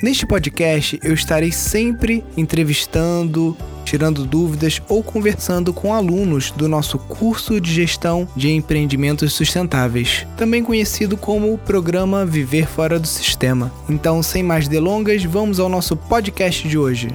Neste podcast eu estarei sempre entrevistando, tirando dúvidas ou conversando com alunos do nosso curso de gestão de empreendimentos sustentáveis, também conhecido como o programa Viver Fora do Sistema. Então, sem mais delongas, vamos ao nosso podcast de hoje.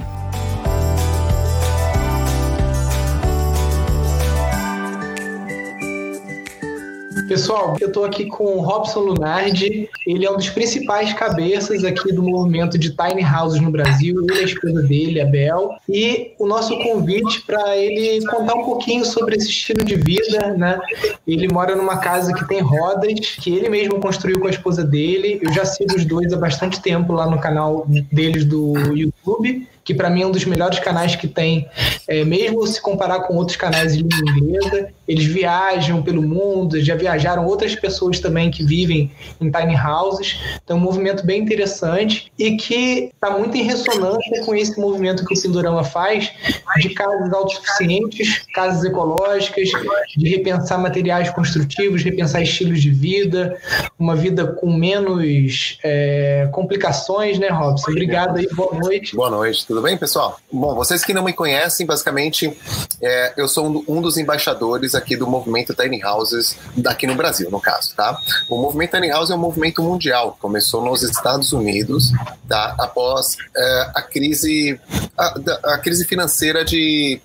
Pessoal, eu estou aqui com o Robson Lunardi. Ele é um dos principais cabeças aqui do movimento de tiny houses no Brasil. Ele é a esposa dele, a Bel. E o nosso convite para ele contar um pouquinho sobre esse estilo de vida, né? Ele mora numa casa que tem rodas, que ele mesmo construiu com a esposa dele. Eu já sigo os dois há bastante tempo lá no canal deles do YouTube que para mim é um dos melhores canais que tem, é, mesmo se comparar com outros canais de língua inglesa. Eles viajam pelo mundo, já viajaram outras pessoas também que vivem em tiny houses. Então, é um movimento bem interessante e que está muito em ressonância com esse movimento que o Pindorama faz de casas autossuficientes, casas ecológicas, de repensar materiais construtivos, repensar estilos de vida, uma vida com menos é, complicações, né, Robson? Obrigado aí, boa noite. Boa noite, tudo bem, pessoal? Bom, vocês que não me conhecem, basicamente, é, eu sou um dos embaixadores aqui do movimento Tiny Houses daqui no Brasil, no caso, tá? O movimento Tiny House é um movimento mundial, começou nos Estados Unidos, tá? Após é, a crise a, a, crise financeira de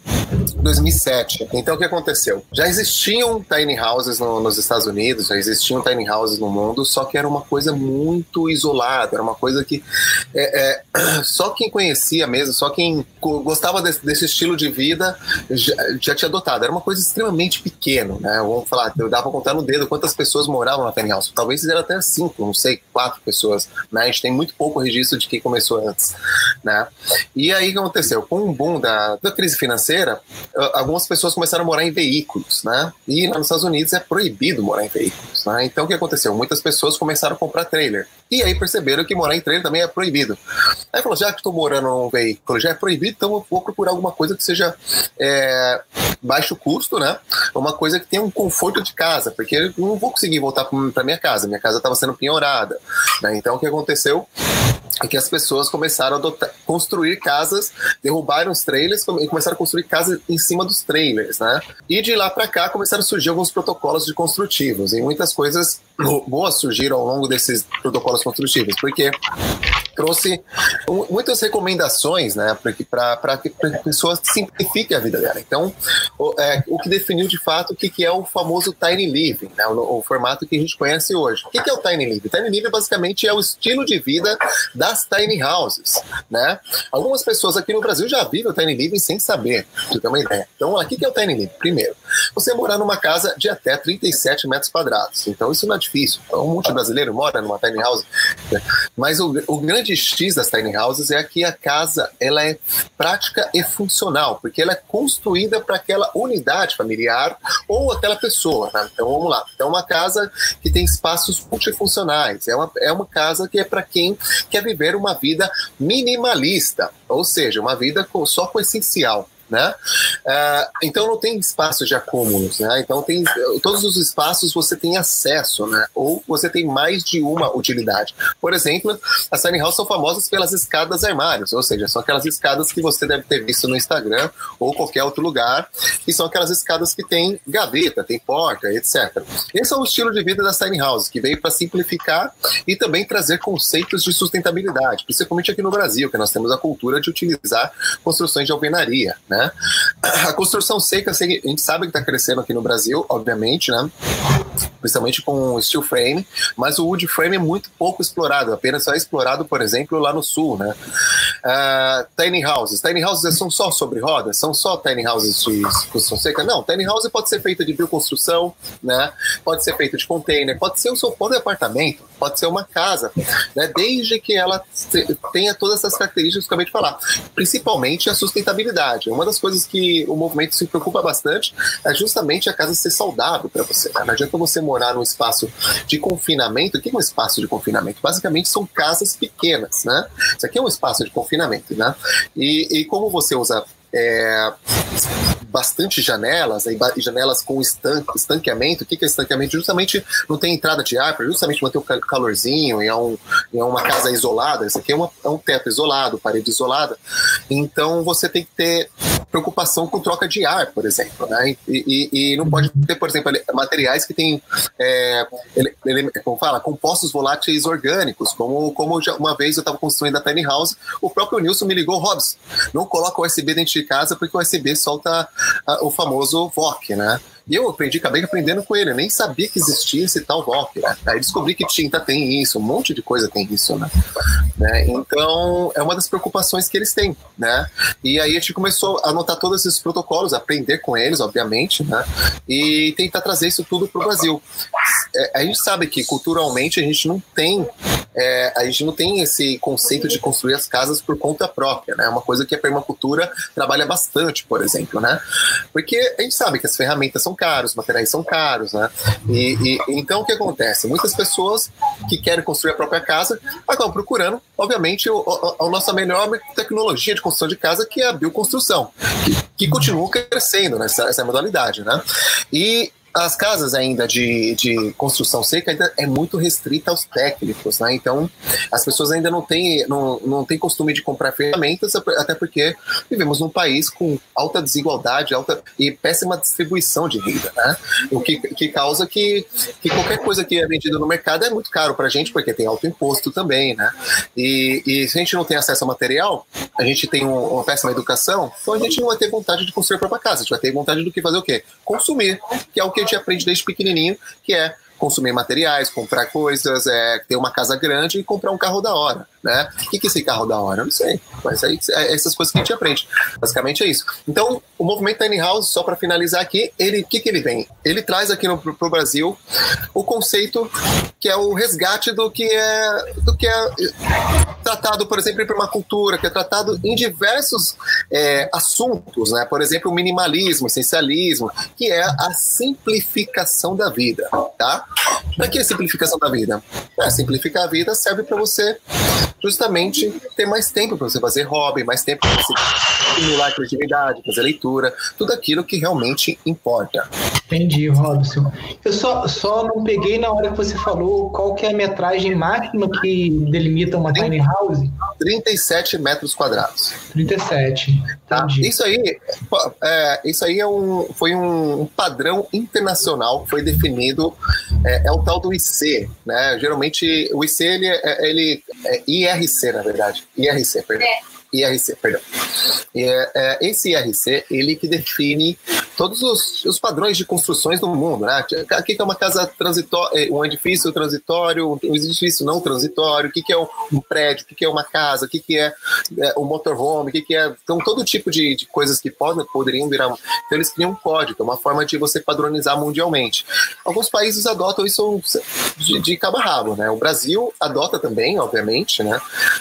2007. Então o que aconteceu? Já existiam tiny houses no, nos Estados Unidos, já existiam tiny houses no mundo, só que era uma coisa muito isolada, era uma coisa que é, é, só quem conhecia mesmo, só quem gostava desse, desse estilo de vida já, já, tinha adotado. Era uma coisa extremamente pequeno, né? Vamos falar, eu dava pra contar no dedo quantas pessoas moravam na tiny house. Talvez eram até cinco, não sei, quatro pessoas, né? A gente tem muito pouco registro de quem começou antes, né? E aí o que aconteceu? Com o boom da, da crise financeira, algumas pessoas começaram a morar em veículos, né? E nos Estados Unidos é proibido morar em veículos, né? Então o que aconteceu? Muitas pessoas começaram a comprar trailer. E aí perceberam que morar em trailer também é proibido. Aí falou, já que estou morando num veículo, já é proibido, então eu vou procurar alguma coisa que seja é, baixo custo, né? Uma coisa que tenha um conforto de casa, porque eu não vou conseguir voltar para minha casa. Minha casa estava sendo penhorada. Né? Então o que aconteceu? É que as pessoas começaram a adotar, construir casas, derrubaram os trailers e começaram a construir casas em cima dos trailers, né? E de lá para cá começaram a surgir alguns protocolos de construtivos e muitas coisas boas surgiram ao longo desses protocolos construtivos, porque trouxe muitas recomendações, né, para que a pessoa simplifique a vida dela. Então, o, é, o que definiu de fato o que, que é o famoso tiny living, né, o, o, formato que a gente conhece hoje. O que, que é o tiny living? Tiny living basicamente é o estilo de vida das tiny houses, né? Algumas pessoas aqui no Brasil já vivem o tiny living sem saber, você ter uma ideia. Então, o que é o tiny living? Primeiro, você morar numa casa de até 37 metros quadrados. Então, isso não é difícil. Um monte de brasileiro mora numa tiny house. Né? Mas o, o grande X das tiny houses é que a casa ela é prática e funcional, porque ela é construída para aquela unidade familiar ou aquela pessoa. Né? Então vamos lá. Então uma casa que tem espaços multifuncionais. É uma, é uma casa que é para quem quer viver uma vida minimalista, ou seja, uma vida com, só com essencial né? Uh, então não tem espaço de acúmulos, né? Então tem todos os espaços você tem acesso, né? Ou você tem mais de uma utilidade. Por exemplo, as tiny houses são famosas pelas escadas armários, ou seja, são aquelas escadas que você deve ter visto no Instagram ou qualquer outro lugar, e são aquelas escadas que tem gaveta, tem porta, etc. Esse é o estilo de vida das tiny houses que veio para simplificar e também trazer conceitos de sustentabilidade, principalmente aqui no Brasil, que nós temos a cultura de utilizar construções de alvenaria, né? Né? A construção seca, a gente sabe que está crescendo aqui no Brasil, obviamente, né? Principalmente com steel frame, mas o wood frame é muito pouco explorado, apenas só é explorado, por exemplo, lá no sul, né? Uh, tiny houses. Tiny houses são só sobre rodas? São só tiny houses de construção seca? Não, tiny house pode ser feita de bioconstrução, né? Pode ser feita de container, pode ser o seu próprio apartamento pode ser uma casa, né? Desde que ela tenha todas essas características que eu acabei de falar, principalmente a sustentabilidade. Uma das coisas que o movimento se preocupa bastante é justamente a casa ser saudável para você. Né? Não adianta você morar num espaço de confinamento. O que é um espaço de confinamento? Basicamente são casas pequenas, né? Isso aqui é um espaço de confinamento, né? E, e como você usa é, bastante janelas, e janelas com estanque, estanqueamento. O que é estanqueamento? Justamente não tem entrada de ar, para justamente manter o calorzinho, e é, um, é uma casa isolada. Isso aqui é, uma, é um teto isolado, parede isolada. Então você tem que ter preocupação com troca de ar, por exemplo. Né? E, e, e não pode ter, por exemplo, materiais que têm, é, ele, ele, como fala, compostos voláteis orgânicos, como, como já, uma vez eu estava construindo a tiny house, o próprio Nilson me ligou, Robson, não coloca o USB dentro de casa porque o USB solta uh, o famoso VOC, né? E eu aprendi, acabei aprendendo com ele. Eu nem sabia que existia esse tal VOC. Né? Aí descobri que tinta tem isso, um monte de coisa tem isso, né? né? Então, é uma das preocupações que eles têm, né? E aí a gente começou a anotar todos esses protocolos, aprender com eles, obviamente, né? E tentar trazer isso tudo para o Brasil. É, a gente sabe que culturalmente a gente não tem é, a gente não tem esse conceito de construir as casas por conta própria, né? É uma coisa que a permacultura trabalha bastante, por exemplo, né? Porque a gente sabe que as ferramentas são caras, os materiais são caros, né? E, e, então o que acontece? Muitas pessoas que querem construir a própria casa acabam procurando, obviamente, o, a, a nossa melhor tecnologia de construção de casa, que é a bioconstrução, que, que continua crescendo nessa modalidade, né? E as casas ainda de, de construção seca ainda é muito restrita aos técnicos, né? Então, as pessoas ainda não têm, não, não têm costume de comprar ferramentas, até porque vivemos num país com alta desigualdade alta e péssima distribuição de renda, né? O que, que causa que, que qualquer coisa que é vendida no mercado é muito caro para a gente, porque tem alto imposto também, né? E, e se a gente não tem acesso ao material, a gente tem um, uma péssima educação, então a gente não vai ter vontade de construir a própria casa, a gente vai ter vontade do que fazer o quê? Consumir, que é o que a gente aprende desde pequenininho, que é consumir materiais, comprar coisas, é, ter uma casa grande e comprar um carro da hora né? O que, é esse carro da hora? Eu não sei. Mas aí, é essas coisas que a gente aprende. Basicamente é isso. Então, o movimento Tiny House, só para finalizar aqui, ele, o que, que ele vem? Ele traz aqui no pro Brasil o conceito que é o resgate do que é do que é tratado, por exemplo, em permacultura, que é tratado em diversos é, assuntos, né? Por exemplo, o minimalismo, o essencialismo, que é a simplificação da vida, tá? Para que a simplificação da vida? É, simplificar a vida serve para você justamente ter mais tempo para você fazer hobby, mais tempo para você estimular a criatividade, fazer leitura, tudo aquilo que realmente importa. Entendi, Robson. Eu só, só não peguei na hora que você falou qual que é a metragem máxima que delimita uma tiny house. 37 metros quadrados. 37. Tá? Isso aí, é, isso aí é um, foi um padrão internacional que foi definido, é, é o tal do IC, né? Geralmente o IC ele, é, ele é IRC na verdade, IRC, perdão. É. IRC, perdão. É, é, esse IRC, ele que define todos os, os, padrões de construções do mundo, né? O que é uma casa transitória, é, um edifício transitório, um edifício não transitório, o que é um prédio, o que é uma casa, o que é, é um motorhome, o que é... Então, todo tipo de, de coisas que podem, poderiam virar... Então, eles criam um código, é uma forma de você padronizar mundialmente. Alguns países adotam isso de, de cabo a rabo, né? O Brasil adota também, obviamente, né?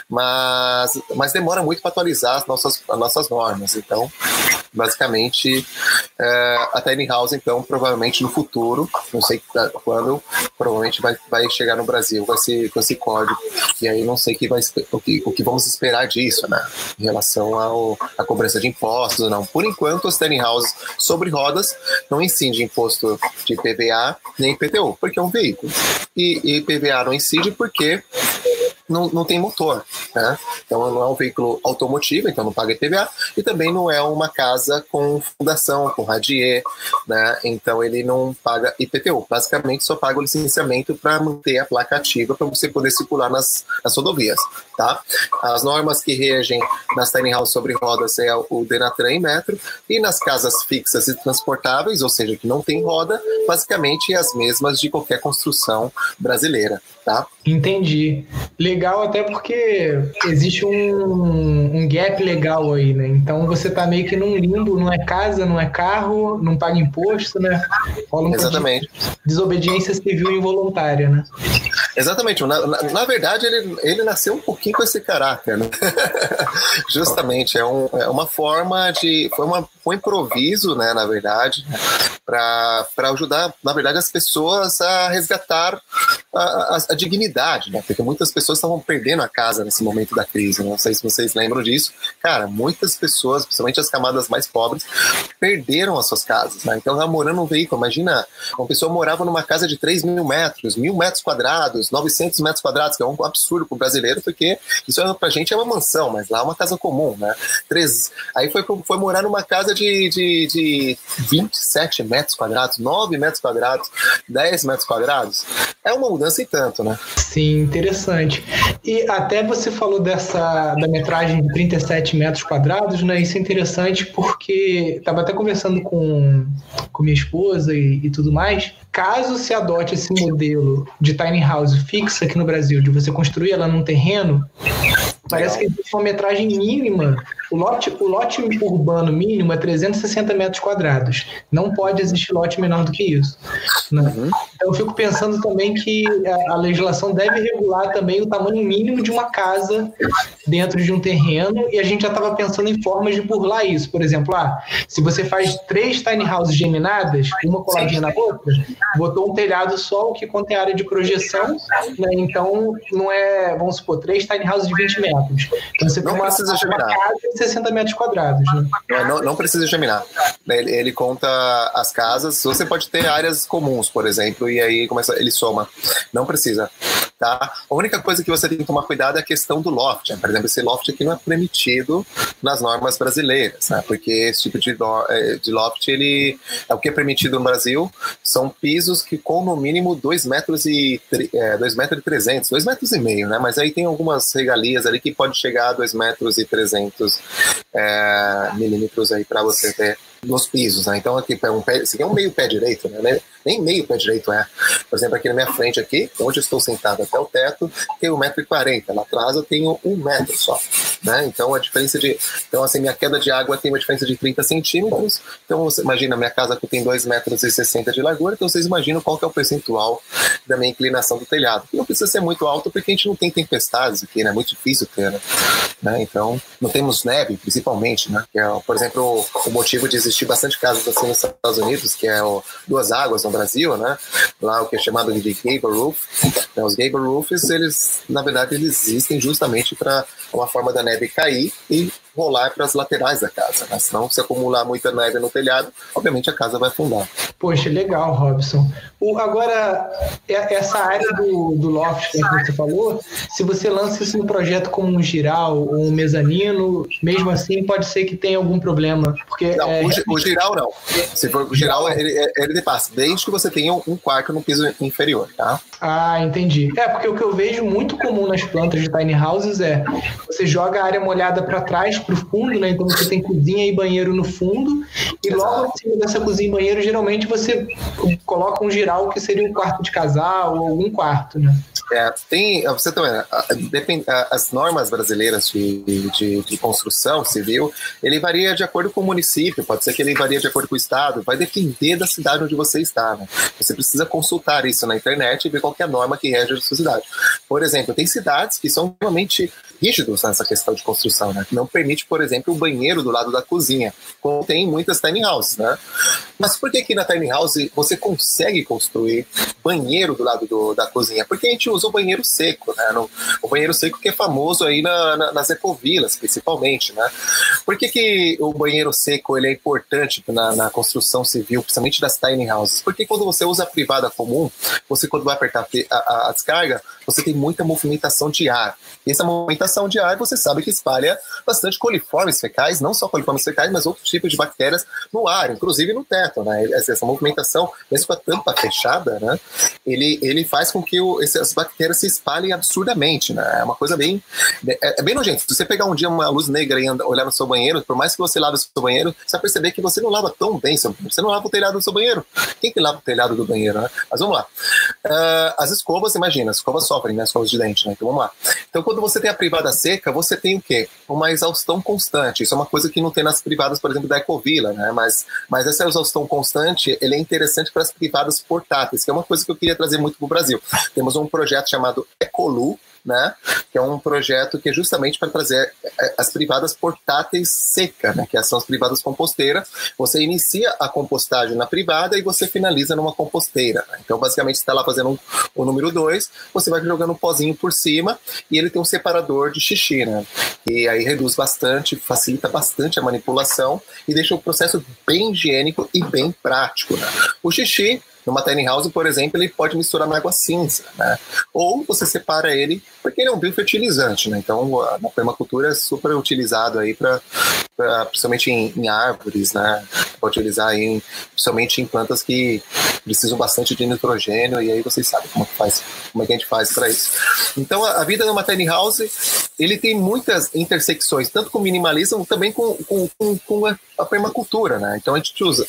Mas, mas demora muito muito para atualizar as nossas, as nossas normas. Então, basicamente, é, a Tiny House, então, provavelmente no futuro, não sei quando, provavelmente vai, vai chegar no Brasil com esse, com esse código. E aí não sei que vai, o, que, o que vamos esperar disso, né? Em relação ao, à cobrança de impostos ou não. Por enquanto, as Tiny Houses sobre rodas não incidem imposto de PVA nem IPTU, porque é um veículo. E, e PVA não incide porque não, não tem motor, né? Então não é um veículo automotivo, então não paga IPVA, e também não é uma casa com fundação, com radier, né? Então ele não paga IPTU. Basicamente só paga o licenciamento para manter a placa ativa para você poder circular nas, nas rodovias, tá? As normas que regem nas tiny house sobre rodas é o Denatran e Metro, e nas casas fixas e transportáveis, ou seja, que não tem roda, basicamente é as mesmas de qualquer construção brasileira, tá? Entendi. Legal até porque existe um, um gap legal aí, né? Então você tá meio que num limbo, não é casa, não é carro, não paga imposto, né? Rola um Exatamente. desobediência civil involuntária, né? Exatamente. Na, na, na, verdade, ele, ele nasceu um pouquinho com esse caráter, né? Justamente, é, um, é uma forma de. Foi uma, um improviso, né, na verdade, para ajudar, na verdade, as pessoas a resgatar a, a, a, dignidade, né? Porque muitas pessoas estavam perdendo a casa nesse momento da crise. Né? Não sei se vocês lembram disso. Cara, muitas pessoas, principalmente as camadas mais pobres, perderam as suas casas. Né? Então, estavam morando num veículo. Imagina, uma pessoa morava numa casa de 3 mil metros, mil metros quadrados, 900 metros quadrados, que é um absurdo para o brasileiro, porque isso para a gente é uma mansão, mas lá é uma casa comum, né? Três, aí foi, foi morar numa casa de, de, de 27 metros quadrados, 9 metros quadrados, 10 metros quadrados. É uma mudança e tanto, né? Sim, interessante. E até você falou dessa da metragem de 37 metros quadrados, né? Isso é interessante porque estava até conversando com, com minha esposa e, e tudo mais. Caso se adote esse modelo de tiny house fixa aqui no Brasil, de você construir ela num terreno, Parece que existe uma metragem mínima. O lote, o lote urbano mínimo é 360 metros quadrados. Não pode existir lote menor do que isso. Né? Uhum. Então, eu fico pensando também que a, a, legislação deve regular também o tamanho mínimo de uma casa dentro de um terreno e a gente já estava pensando em formas de burlar isso. Por exemplo, ah, se você faz três tiny houses geminadas, uma coladinha na outra, botou um telhado só, o que contém área de projeção, né? então não é, vamos supor, três tiny houses de 20 metros. Então você não uma, precisa uma casa 60 metros quadrados. Né? Não, não, precisa geminar. Ele, ele, conta as casas. Você pode ter áreas comuns, por exemplo, e aí começa, ele soma. Não precisa. Tá? A única coisa que você tem que tomar cuidado é a questão do loft. Né? Por exemplo, esse loft aqui não é permitido nas normas brasileiras, né? porque esse tipo de, é, de loft, ele é o que é permitido no Brasil, são pisos que com no mínimo 2 metros e é, 2 metros e 300, 2 metros e meio, né? Mas aí tem algumas regalias ali que pode chegar a 2 metros e 300 é, milímetros aí para você ter nos pisos, né? Então aqui é um pé, aqui é um meio pé direito, né? Nem meio pé direito é. Por exemplo, aqui na minha frente aqui, onde eu estou sentado até o teto, tem 1,40m. Lá atrás eu tenho um metro só, né? Então a diferença de, então assim minha queda de água tem uma diferença de 30 centímetros. Então você imagina minha casa aqui tem 2,60 metros e 60 de largura, então vocês imaginam qual é o percentual da minha inclinação do telhado. Não precisa ser muito alto porque a gente não tem tempestades aqui, né? É muito difícil ter, né? né? Então não temos neve, principalmente, né? É, por exemplo, o motivo de existir bastante casas assim nos Estados Unidos, que é o Duas Águas no Brasil, né? Lá o que é chamado de gable roof. Então, os gable roofs, eles, na verdade, eles existem justamente para uma forma da neve cair e rolar para as laterais da casa, né? Senão, se acumular muita neve no telhado, obviamente a casa vai afundar. Poxa, legal, Robson. O, agora, essa área do, do loft que você falou, se você lança isso no projeto como um giral ou um mezanino, mesmo assim pode ser que tenha algum problema. Porque, não, é, o, o, giral não. Se for o giral, ele, ele passa, desde que você tenha um quarto no piso inferior, tá? Ah, entendi. É, porque o que eu vejo muito comum nas plantas de tiny houses é você joga a área molhada para trás para o fundo, né? Então você tem cozinha e banheiro no fundo, e logo acima dessa cozinha e banheiro, geralmente você coloca um giral que seria um quarto de casal ou algum quarto, né? É, tem, você também, depende, as normas brasileiras de, de, de, construção civil, ele varia de acordo com o município, pode ser que ele varia de acordo com o estado, vai depender da cidade onde você está, né? Você precisa consultar isso na internet e ver qual é a norma que rege a sua cidade. Por exemplo, tem cidades que são realmente rígidos nessa questão de construção, né? Não por exemplo, o banheiro do lado da cozinha, como tem muitas tiny houses, né? Mas por que aqui na tiny house você consegue construir banheiro do lado do, da cozinha? Porque a gente usa o banheiro seco, né? No, o banheiro seco que é famoso aí na, na, nas ecovilas, principalmente, né? Por que, que o banheiro seco ele é importante na, na construção civil, principalmente das tiny houses? Porque quando você usa a privada comum, você quando vai apertar a, a, a descarga, você tem muita movimentação de ar. E essa movimentação de ar, você sabe que espalha bastante coliformes fecais, não só coliformes fecais, mas outros tipos de bactérias no ar, inclusive no teto, né? Essa movimentação, mesmo com a tampa fechada, né? Ele, ele faz com que o, essas bactérias se espalhem absurdamente, né? É uma coisa bem... É, é bem nojento. Se você pegar um dia uma luz negra e olhar no seu banheiro, por mais que você lave o seu banheiro, você vai perceber que você não lava tão bem, você não lava o telhado do seu banheiro. Quem que lava o telhado do banheiro, né? Mas vamos lá. Uh, as escovas, imagina, as escovas sofrem, né? As escovas de dente, né? Então vamos lá. Então, quando você tem a privada seca, você tem o quê? Uma exaustão constante. Isso é uma coisa que não tem nas privadas, por exemplo, da Ecovila, né? Mas, mas essa exaustão constante, ele é interessante para as privadas portáteis, que é uma coisa que eu queria trazer muito para o Brasil. Temos um projeto chamado Ecolu, né? Que é um projeto que é justamente para trazer é, as privadas portáteis seca, né? Que são as privadas composteiras. Você inicia a compostagem na privada e você finaliza numa composteira. Né? Então, basicamente, está lá fazendo um, o número 2, você vai jogando um pozinho por cima e ele tem um separador de xixi, né? E aí reduz bastante, facilita bastante a manipulação e deixa o processo bem higiênico e bem prático. Né? O xixi numa tiny house, por exemplo, ele pode misturar na água cinza, né? Ou você separa ele, porque ele é um biofertilizante, né? Então, a permacultura é super utilizado aí para, principalmente em, em, árvores, né? Pode utilizar aí, principalmente em plantas que precisam bastante de nitrogênio, e aí vocês sabem como, faz, como é que a gente faz para isso. Então, a, a, vida numa tiny house, ele tem muitas intersecções, tanto com minimalismo, também com, com, com, com a, a permacultura, né? Então, a gente usa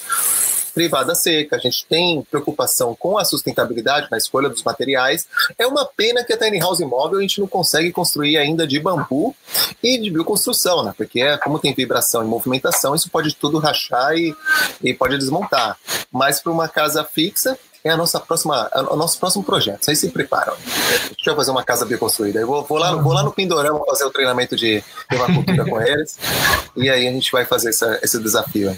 privada seca, a gente tem preocupação com a sustentabilidade na escolha dos materiais. É uma pena que a tiny house imóvel a gente não consegue construir ainda de bambu e de bioconstrução, né? Porque é, como tem vibração e movimentação, isso pode tudo rachar e, e pode desmontar. Mas para uma casa fixa, é a nossa próxima, o nosso próximo projeto. Vocês se preparam. Deixa eu fazer uma casa bem construída. Eu vou, vou, lá, vou lá no Pindorama fazer o treinamento de permacultura com eles. E aí a gente vai fazer essa, esse desafio.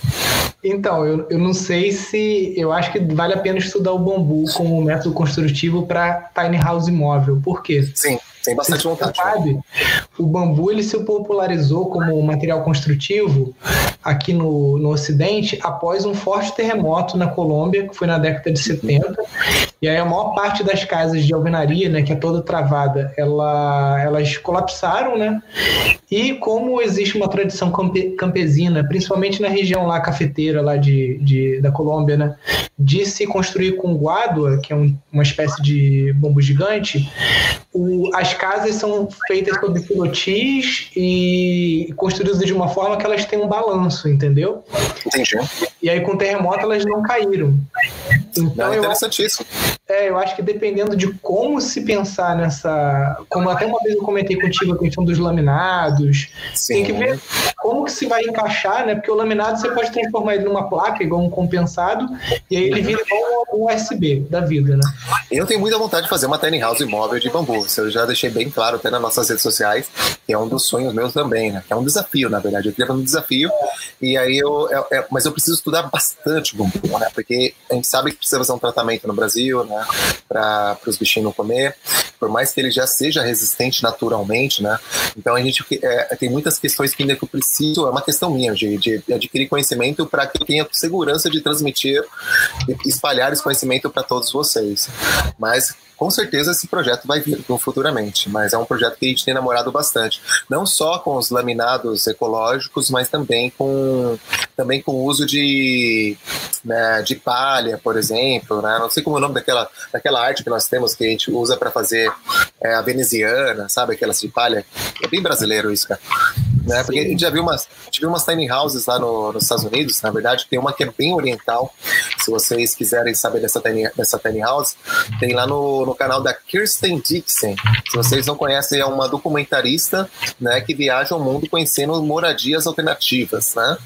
Então, eu, eu não sei se. Eu acho que vale a pena estudar o bambu como método construtivo para tiny house imóvel. Por quê? Sim. Tem bastante vontade. Sabe, o bambu ele se popularizou como material construtivo aqui no, no Ocidente após um forte terremoto na Colômbia, que foi na década de 70. E aí a maior parte das casas de alvenaria, né, que é toda travada, ela, elas colapsaram, né? E como existe uma tradição campe, campesina, principalmente na região lá cafeteira lá de, de, da Colômbia, né, de se construir com guádua, que é um, uma espécie de bambu gigante, o, as casas são feitas sobre pilotis e construídas de uma forma que elas têm um balanço, entendeu? Entendi. E aí com o terremoto elas não caíram. Então, não, é interessantíssimo. Eu, é, eu acho que dependendo de como se pensar nessa. Como até uma vez eu comentei contigo a questão dos laminados, Sim. tem que ver como que se vai encaixar, né? Porque o laminado você pode transformar ele numa placa, igual um compensado, e aí ele vira igual um USB da vida, né? Eu tenho muita vontade de fazer uma tiny house imóvel de bambu. Isso eu já deixei bem claro até nas nossas redes sociais, que é um dos sonhos meus também, né? É um desafio, na verdade. Eu queria fazer um desafio, e aí eu. É, é, mas eu preciso estudar bastante bambu, né? Porque a gente sabe que precisa fazer um tratamento no Brasil, né? Para os bichinhos não comer, por mais que ele já seja resistente naturalmente, né? Então a gente é, tem muitas questões que ainda que eu preciso, é uma questão minha, de, de adquirir conhecimento para que eu tenha segurança de transmitir e espalhar esse conhecimento para todos vocês. Mas com certeza esse projeto vai vir futuramente, mas é um projeto que a gente tem namorado bastante, não só com os laminados ecológicos, mas também com também com o uso de né, de palha, por exemplo, né? não sei como é o nome daquela daquela arte que nós temos que a gente usa para fazer é, a veneziana, sabe aquelas de palha, é bem brasileiro isso, cara. Né? Porque a gente já viu umas, a umas tiny houses lá no, nos Estados Unidos, na verdade, tem uma que é bem oriental. Se vocês quiserem saber dessa tiny, dessa tiny house, tem lá no, no canal da Kirsten Dixon. Se vocês não conhecem, é uma documentarista né, que viaja o mundo conhecendo moradias alternativas. Né?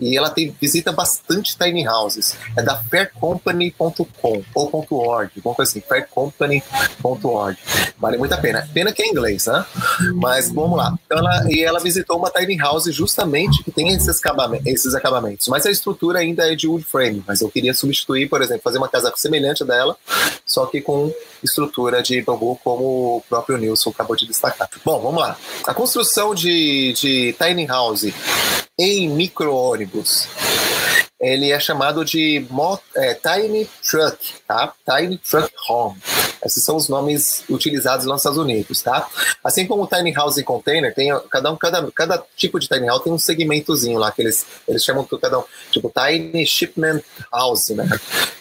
E ela tem, visita bastante tiny houses. É da faircompany.com ou .org, alguma coisa assim, faircompany.org. Vale muito a pena. Pena que é em inglês, né? Mas vamos lá. Então ela, e ela visitou uma tiny house justamente que tem esses acabamentos, esses acabamentos. Mas a estrutura ainda é de wood frame. Mas eu queria substituir, por exemplo, fazer uma casa semelhante dela, só que com estrutura de bambu, como o próprio Nilson acabou de destacar. Bom, vamos lá. A construção de, de tiny house em micro-ônibus ele é chamado de é, Tiny Truck, tá? Tiny Truck Home. Esses são os nomes utilizados nos Estados Unidos, tá? Assim como o Tiny House e Container, tem cada, um, cada, cada tipo de Tiny House tem um segmentozinho lá, que eles, eles chamam cada um, tipo Tiny Shipment House, né?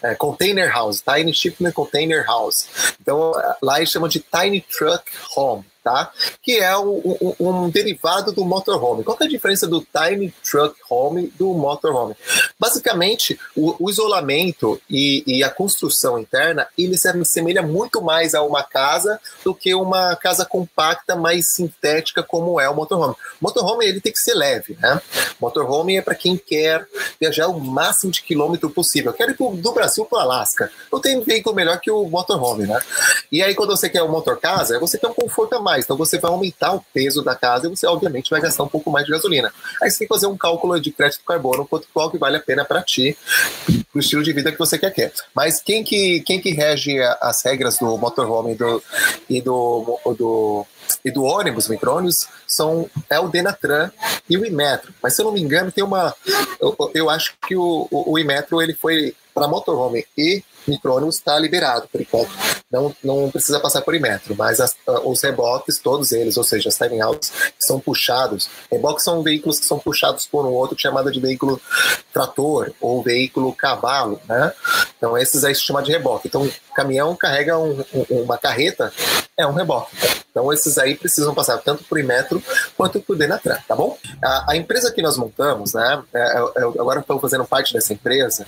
É, container House, Tiny Shipment Container House. Então lá eles chamam de Tiny Truck Home tá? Que é um, um, um, derivado do motorhome. Qual é a diferença do tiny truck home do motorhome? Basicamente, o, o isolamento e, e, a construção interna, ele se assemelha muito mais a uma casa do que uma casa compacta, mais sintética, como é o motorhome. O motorhome, ele tem que ser leve, né? Motorhome é para quem quer viajar o máximo de quilômetro possível. Eu quero ir do Brasil para o Alasca. Não tem veículo melhor que o motorhome, né? E aí, quando você quer um motor casa, você tem um conforto a mais. Então, você vai aumentar o peso da casa e você, obviamente, vai gastar um pouco mais de gasolina. Aí, você tem que fazer um cálculo de crédito carbono, quanto qual que vale a pena para ti, pro estilo de vida que você quer. Mas quem que, quem que rege as regras do motorhome e do, e do, do e do ônibus, micrônibus, são é o Denatran e o Imetro. Mas se eu não me engano, tem uma. Eu, eu acho que o, o, o Imetro ele foi para motorhome e micrônibus está liberado por enquanto. Não, não precisa passar por Imetro, mas as, os reboques, todos eles, ou seja, as tiny houses, são puxados. Reboques são veículos que são puxados por um outro chamado de veículo trator ou veículo cavalo, né? Então esses aí se chama de reboque. Então o caminhão carrega um, um, uma carreta, é um reboque. Então esses aí precisam passar tanto por Imetro quanto por Denatran, tá bom? A, a empresa que nós montamos, né? É, eu, é, agora estou fazendo parte dessa empresa,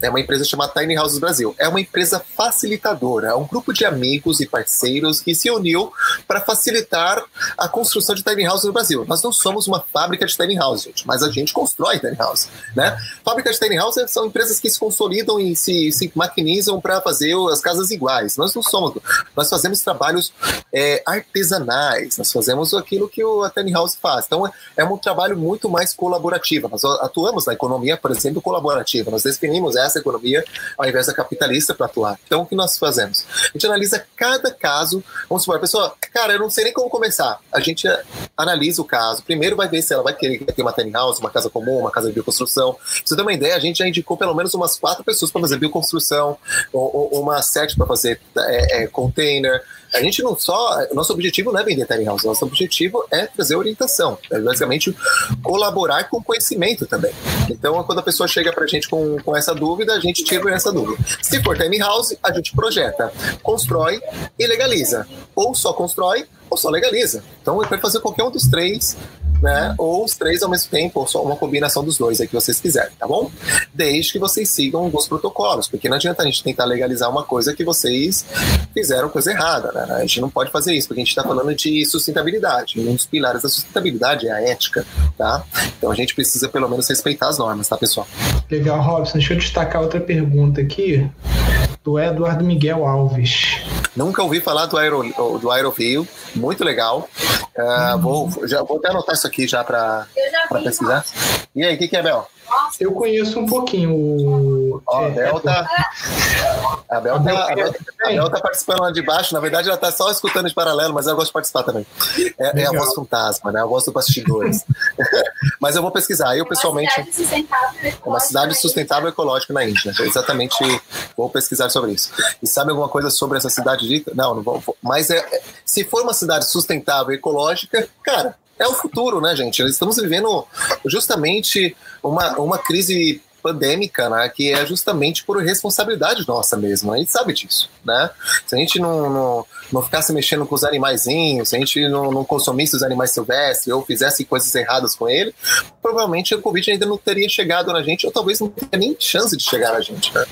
é uma empresa chamada Tiny Houses Brasil. É uma empresa facilitadora, é um grupo de amigos e parceiros que se uniu para facilitar a construção de tiny houses no Brasil. Nós não somos uma fábrica de tiny houses, mas a gente constrói tiny houses, né? Fábricas de tiny houses são empresas que se consolidam e se, se maquinizam para fazer as casas iguais. Nós não somos, nós fazemos trabalhos é, artesanais, nós fazemos aquilo que o, tiny house faz. Então é um trabalho muito mais colaborativo. Nós atuamos na economia, por exemplo, colaborativa. Nós definimos essa economia ao invés da capitalista para atuar. Então, o que nós fazemos? A gente analisa cada caso. Vamos supor, a pessoa, cara, eu não sei nem como começar. A gente analisa o caso. Primeiro vai ver se ela vai querer ter uma tiny house, uma casa comum, uma casa de bioconstrução. Pra você ter uma ideia, a gente já indicou pelo menos umas quatro pessoas para fazer bioconstrução, ou, ou uma sete para fazer é, é, container. A gente não só. Nosso objetivo não é vender tiny house, nosso objetivo é trazer orientação. É basicamente colaborar com conhecimento também. Então, quando a pessoa chega para a gente com, com essa dúvida, a gente tira essa dúvida. Se for tiny house, a gente projeta, constrói e legaliza. Ou só constrói ou só legaliza. Então, pode fazer qualquer um dos três né? Ou os três ao mesmo tempo, ou só uma combinação dos dois aí que vocês quiserem, tá bom? Desde que vocês sigam alguns protocolos, porque não adianta a gente tentar legalizar uma coisa que vocês fizeram coisa errada, né? A gente não pode fazer isso, porque a gente está falando de sustentabilidade. Um dos pilares da sustentabilidade é a ética, tá? Então a gente precisa pelo menos respeitar as normas, tá, pessoal? Legal, Robson. Deixa eu destacar outra pergunta aqui do Eduardo Miguel Alves. Nunca ouvi falar do, Aero, do Aerovio, muito legal. Uh, vou, já, vou até anotar isso aqui já para pesquisar. E aí, o que, que é, Bel? Eu conheço um pouquinho o. Ó, a Bel tá. A Bel tá, a Bel, a Bel tá participando lá de baixo. Na verdade, ela tá só escutando de paralelo, mas eu gosto de participar também. É, é a voz fantasma, né? A voz do bastidores. mas eu vou pesquisar. Eu, pessoalmente. Uma cidade sustentável Uma cidade sustentável ecológica na Índia. Exatamente. Vou pesquisar sobre isso. E sabe alguma coisa sobre essa cidade de. Não, não vou. Mas é, se for uma cidade sustentável e ecológica, cara, é o futuro, né, gente? Estamos vivendo justamente uma, uma crise pandêmica, né, que é justamente por responsabilidade nossa mesmo. A gente sabe disso, né? Se a gente não, não, não ficasse mexendo com os animaizinhos, se a gente não, não consumisse os animais silvestres ou fizesse coisas erradas com ele, provavelmente o Covid ainda não teria chegado na gente, ou talvez não teria nem chance de chegar na gente, né?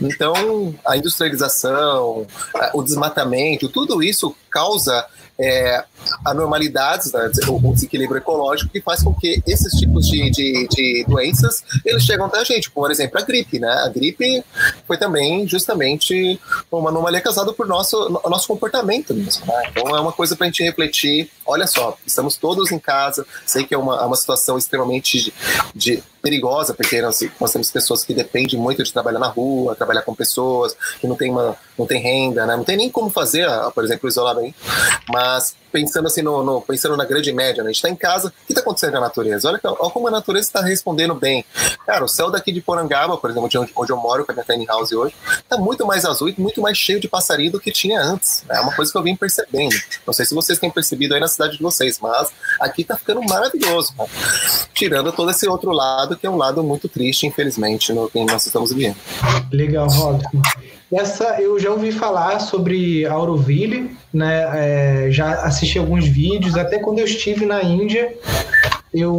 Então, a industrialização, o desmatamento, tudo isso causa é, anormalidades, né, o desequilíbrio ecológico que faz com que esses tipos de, de, de, doenças eles chegam até a gente. Por exemplo, a gripe, né? A gripe foi também justamente uma anomalia causada por nosso, nosso comportamento mesmo. Né? Então é uma coisa para a gente refletir. Olha só, estamos todos em casa. Sei que é uma, é uma situação extremamente de, de perigosa, porque nós, nós, temos pessoas que dependem muito de trabalhar na rua, trabalhar com pessoas que não tem, uma, não tem renda, né? não tem nem como fazer, por exemplo, isolamento. Mas pensando assim no, no, pensando na grande média, né? A gente está em casa, o que está acontecendo com a natureza? Olha, olha como a natureza está respondendo bem. Cara, o céu daqui de Porangaba, por exemplo, de onde, onde eu moro, com a minha tiny house hoje, está muito mais azul e muito mais cheio de passarinho do que tinha antes. É uma coisa que eu vim percebendo. Não sei se vocês têm percebido aí na cidade de vocês, mas aqui está ficando maravilhoso. Né? Tirando todo esse outro lado, que é um lado muito triste, infelizmente, no que nós estamos vivendo. Legal, Robson. Essa eu já ouvi falar sobre Auroville, né? É, já assisti alguns vídeos, até quando eu estive na Índia, eu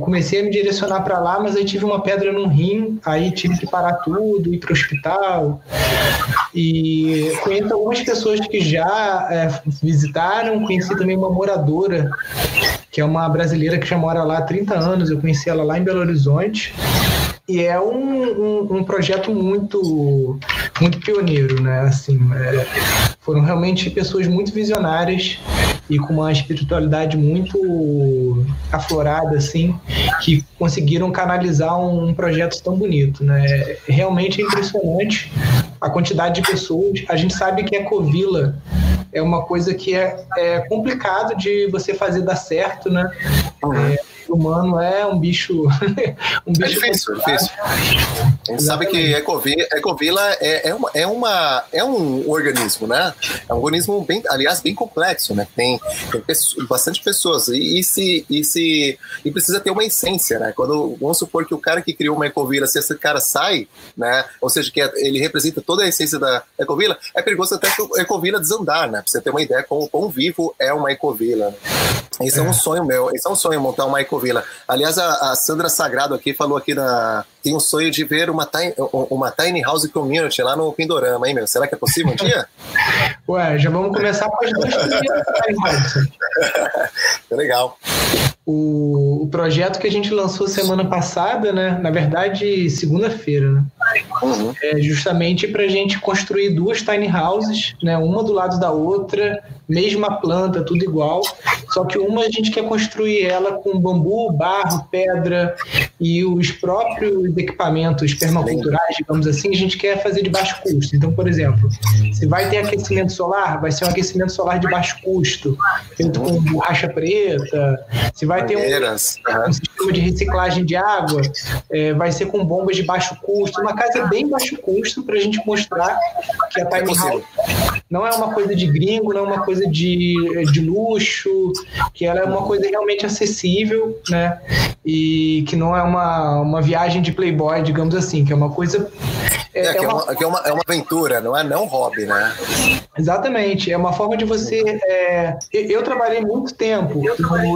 comecei a me direcionar para lá, mas aí tive uma pedra no rim, aí tive que parar tudo, ir para o hospital. E conheço algumas pessoas que já é, visitaram, conheci também uma moradora, que é uma brasileira que já mora lá há 30 anos, eu conheci ela lá em Belo Horizonte. E é um, um, um projeto muito, muito pioneiro, né? Assim, é, foram realmente pessoas muito visionárias e com uma espiritualidade muito aflorada, assim, que conseguiram canalizar um, um projeto tão bonito, né? Realmente é impressionante a quantidade de pessoas. A gente sabe que a Covila é uma coisa que é, é complicado de você fazer dar certo, né? Uhum. É, humano é um bicho. um bicho é difícil, difícil. A gente sabe que ecovila, ecovila é, é, uma, é, uma, é um organismo, né? É um organismo, bem, aliás, bem complexo, né? Tem, tem pessoas, bastante pessoas e, e, se, e, se, e precisa ter uma essência, né? Quando, vamos supor que o cara que criou uma ecovila, se esse cara sai, né? Ou seja, que ele representa toda a essência da ecovila, é perigoso até que a ecovila desandar, né? Pra você ter uma ideia quão, quão vivo é uma ecovila. Esse é. é um sonho meu, esse é um sonho montar uma ecovila Vila. Aliás, a, a, Sandra Sagrado aqui falou aqui na. Tem um sonho de ver uma tiny, uma tiny house community lá no Pindorama, hein, meu? Será que é possível um dia? Ué, já vamos começar com as duas Legal. O, o, projeto que a gente lançou semana passada, né? Na verdade, segunda-feira, né? Uhum. É justamente para a gente construir duas tiny houses, né? Uma do lado da outra, mesma planta, tudo igual. Só que uma a gente quer construir ela com bambu, barro, pedra e os próprios equipamentos permaculturais, digamos assim, a gente quer fazer de baixo custo. Então, por exemplo, se vai ter aquecimento solar, vai ser um aquecimento solar de baixo custo, feito com borracha preta. Se vai ter um, um sistema de reciclagem de água, é, vai ser com bombas de baixo custo. Uma casa bem baixo custo para a gente mostrar que a Time House não é uma coisa de gringo, não é uma coisa de, de luxo, que ela é uma coisa realmente acessível, né? E que não é uma, uma viagem de playboy, digamos assim, que é uma coisa é, é, é, uma, é, uma, é uma aventura, não é não hobby, né? Exatamente, é uma forma de você. É... Eu trabalhei muito tempo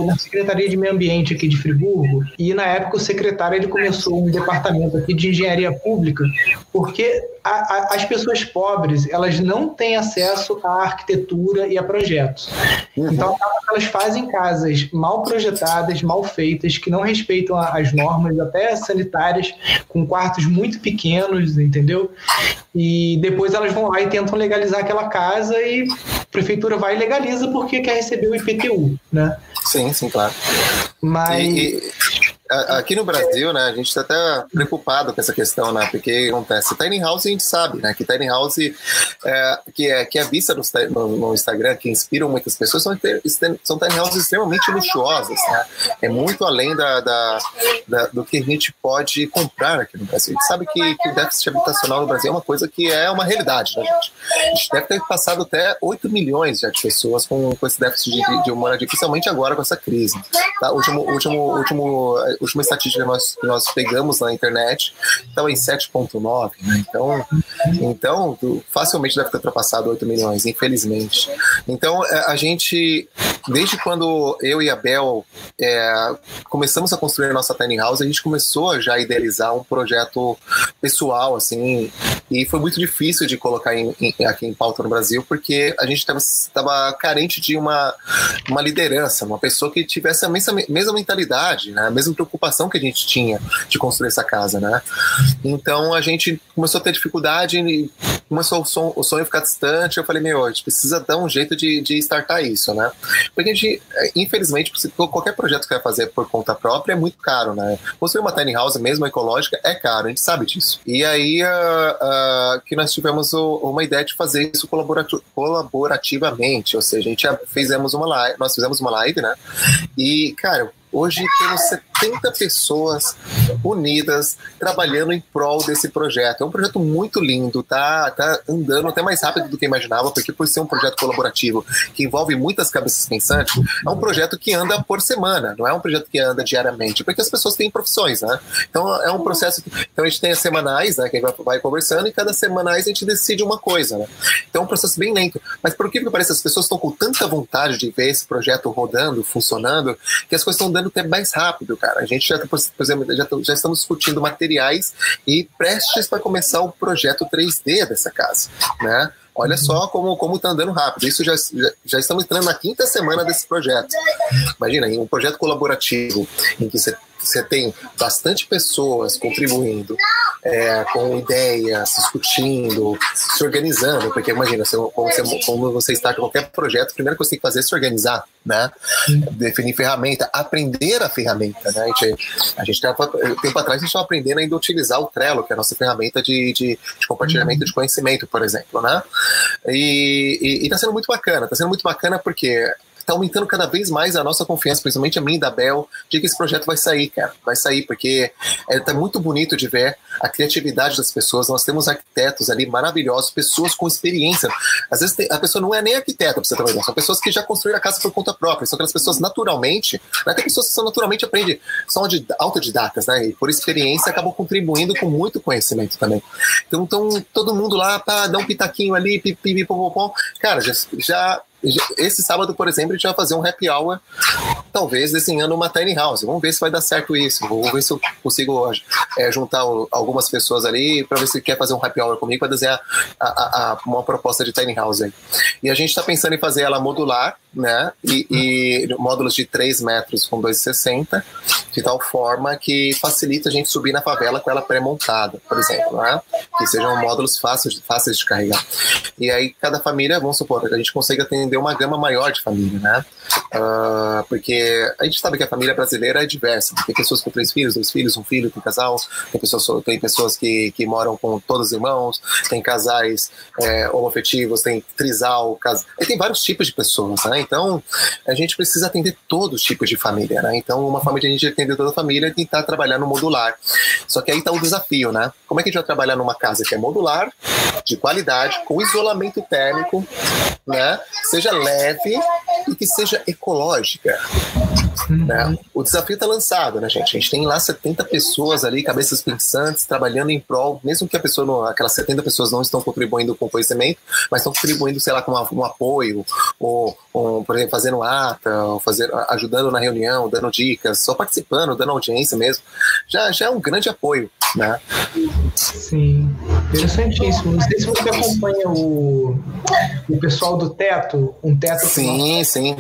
na Secretaria de Meio Ambiente aqui de Friburgo, e na época o secretário ele começou um departamento aqui de engenharia pública, porque a, a, as pessoas pobres elas não têm acesso à arquitetura e a projetos. Uhum. Então elas fazem casas mal projetadas, mal feitas, que não respeitam as normas, até sanitárias, com quartos muito pequenos, entendeu? Entendeu? E depois elas vão lá e tentam legalizar aquela casa e a prefeitura vai e legaliza porque quer receber o IPTU, né? Sim, sim, claro. Mas... E, e aqui no Brasil, né, a gente está até preocupado com essa questão, né, porque acontece, tiny house a gente sabe, né, que tiny house é, que é que é vista no, no, Instagram, que inspiram muitas pessoas, são, são tiny houses extremamente luxuosas, né, é muito além da, da, da, do que a gente pode comprar aqui no Brasil. A gente sabe que, que o déficit habitacional no Brasil é uma coisa que é uma realidade, né, gente? A gente deve ter passado até 8 milhões já de pessoas com, com esse déficit de, de, de moradia, agora com essa crise. Tá? Último, último, último última estatística que nós, que nós pegamos na internet estava em 7,9, né? Então, então, facilmente deve ter ultrapassado 8 milhões, infelizmente. Então, é, a gente, desde quando eu e a Bel é, começamos a construir a nossa tiny house, a gente começou já a idealizar um projeto pessoal, assim, e foi muito difícil de colocar em, em, aqui em pauta no Brasil, porque a gente estava carente de uma, uma liderança, uma pessoa que tivesse a mesma, mesma mentalidade, né? a mesma preocupação que a gente tinha de construir essa casa, né? Então a gente começou a ter dificuldade começou o, o sonho ficar distante. Eu falei, meu, a gente precisa dar um jeito de, de startar isso, né? Porque a gente, é, infelizmente, qualquer projeto que vai fazer por conta própria é muito caro, né? Construir uma tiny house, mesmo ecológica, é caro, a gente sabe disso. E aí uh, uh, que nós tivemos o, uma ideia de fazer isso colaborativamente, ou seja, a gente fizemos uma live, nós fizemos uma live, né? E, cara, Hoje temos 70 pessoas unidas, trabalhando em prol desse projeto. É um projeto muito lindo, tá, tá andando até mais rápido do que imaginava, porque por ser um projeto colaborativo que envolve muitas cabeças pensantes, é um projeto que anda por semana, não é um projeto que anda diariamente, porque as pessoas têm profissões, né? Então é um processo. Então a gente tem as semanais, né? Que vai, vai conversando e cada semanais a gente decide uma coisa, né? Então é um processo bem lento. Mas por que que parece as pessoas estão com tanta vontade de ver esse projeto rodando, funcionando, que as coisas estão dando até mais rápido, cara. A gente já, por exemplo, já, já estamos discutindo materiais e prestes para começar o projeto 3D dessa casa, né? Olha só como como está andando rápido. Isso já, já, já, estamos entrando na quinta semana desse projeto. Imagina, um projeto colaborativo em que você você tem bastante pessoas contribuindo, é, com ideias, discutindo, se organizando, porque imagina, você, como, você, como você está com qualquer projeto, a primeira coisa que você tem que fazer é se organizar, né? Definir ferramenta, aprender a ferramenta, né? A gente, a gente tava, tempo atrás a gente estava aprendendo ainda a utilizar o Trello, que é a nossa ferramenta de, de, de compartilhamento uhum. de conhecimento, por exemplo, né? E está sendo muito bacana, está sendo muito bacana porque está aumentando cada vez mais a nossa confiança, principalmente a mim da Bel, de que esse projeto vai sair, cara. Vai sair, porque é, tá muito bonito de ver a criatividade das pessoas. Nós temos arquitetos ali maravilhosos, pessoas com experiência. Às vezes tem, a pessoa não é nem arquiteta, pra você ter. São pessoas que já construíram a casa por conta própria. São aquelas pessoas naturalmente, né? tem pessoas que são naturalmente aprendem, são autodidatas, né? E por experiência acabam contribuindo com muito conhecimento também. Então, então todo mundo lá, pá, dá um pitaquinho ali, pipi, popopom. Cara, já, já esse sábado, por exemplo, a gente vai fazer um happy hour, talvez desenhando uma tiny house. Vamos ver se vai dar certo isso. Vou ver se eu consigo é, juntar algumas pessoas ali para ver se quer fazer um happy hour comigo para desenhar a, a, a, uma proposta de tiny house aí. E a gente está pensando em fazer ela modular, né? E, e módulos de 3 metros com 2,60, de tal forma que facilita a gente subir na favela com ela pré-montada, por exemplo, né? Que sejam módulos fáceis, fáceis de carregar. E aí, cada família, vamos supor, a gente consegue atender uma gama maior de família, né? Uh, porque a gente sabe que a família brasileira é diversa. Tem pessoas com três filhos, dois filhos, um filho, tem casal, tem pessoas, tem pessoas que, que moram com todos os irmãos, tem casais é, tem trisal, cas... tem vários tipos de pessoas, né? Então, a gente precisa atender todos os tipos de família, né? Então, uma família a gente atender toda a família e tentar trabalhar no modular. Só que aí está o desafio, né? Como é que a gente vai trabalhar numa casa que é modular, de qualidade, com isolamento térmico, né? Seja leve e que seja ecológica. Né? O desafio está lançado, né, gente? A gente tem lá 70 pessoas ali, cabeças pensantes, trabalhando em prol, mesmo que a pessoa, não, aquelas 70 pessoas não estão contribuindo com conhecimento, mas estão contribuindo, sei lá, com uma, um apoio, ou, ou, por exemplo, fazendo ata, ou fazer, ajudando na reunião, dando dicas, só participando, dando audiência mesmo. Já, já é um grande apoio, né? Sim, interessantíssimo. Não sei se você acompanha o, o pessoal do Teto, um Teto. Sim, sim.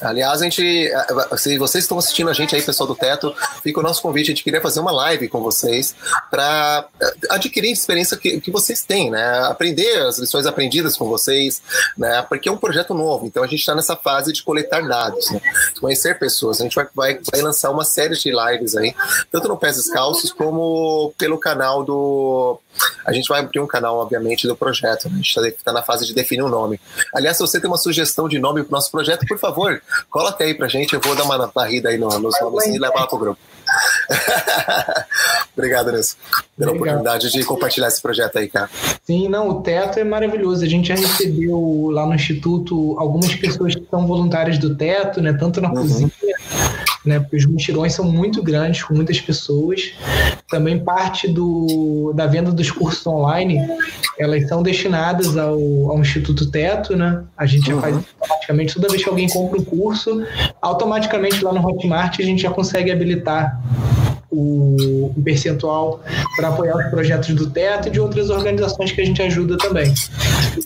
Aliás, a gente se vocês estão assistindo a gente aí, pessoal do Teto, fica o nosso convite. A gente queria fazer uma live com vocês para eh, adquirir a experiência que, que vocês têm, né? Aprender as lições aprendidas com vocês, né? Porque é um projeto novo, então a gente está nessa fase de coletar dados, né? conhecer pessoas. A gente vai, vai, vai lançar uma série de lives aí, tanto no Pés Descalços como pelo canal do a gente vai abrir um canal, obviamente, do projeto. Né? A gente está tá na fase de definir o um nome. Aliás, se você tem uma sugestão de nome para o nosso projeto, por favor, coloque aí para gente. Eu vou dar uma barrida aí nos nomes e levar para o grupo. Obrigado, Nilson, pela Obrigado. oportunidade de compartilhar esse projeto aí, cara. Sim, não, o teto é maravilhoso. A gente já recebeu lá no Instituto algumas pessoas que são voluntárias do teto, né? Tanto na uhum. cozinha né? Porque os mutirões são muito grandes, com muitas pessoas. Também parte do, da venda dos cursos online, elas são destinadas ao, ao Instituto Teto, né? A gente uhum. já faz automaticamente, toda vez que alguém compra um curso, automaticamente lá no Hotmart a gente já consegue habilitar o, o percentual para apoiar os projetos do Teto e de outras organizações que a gente ajuda também.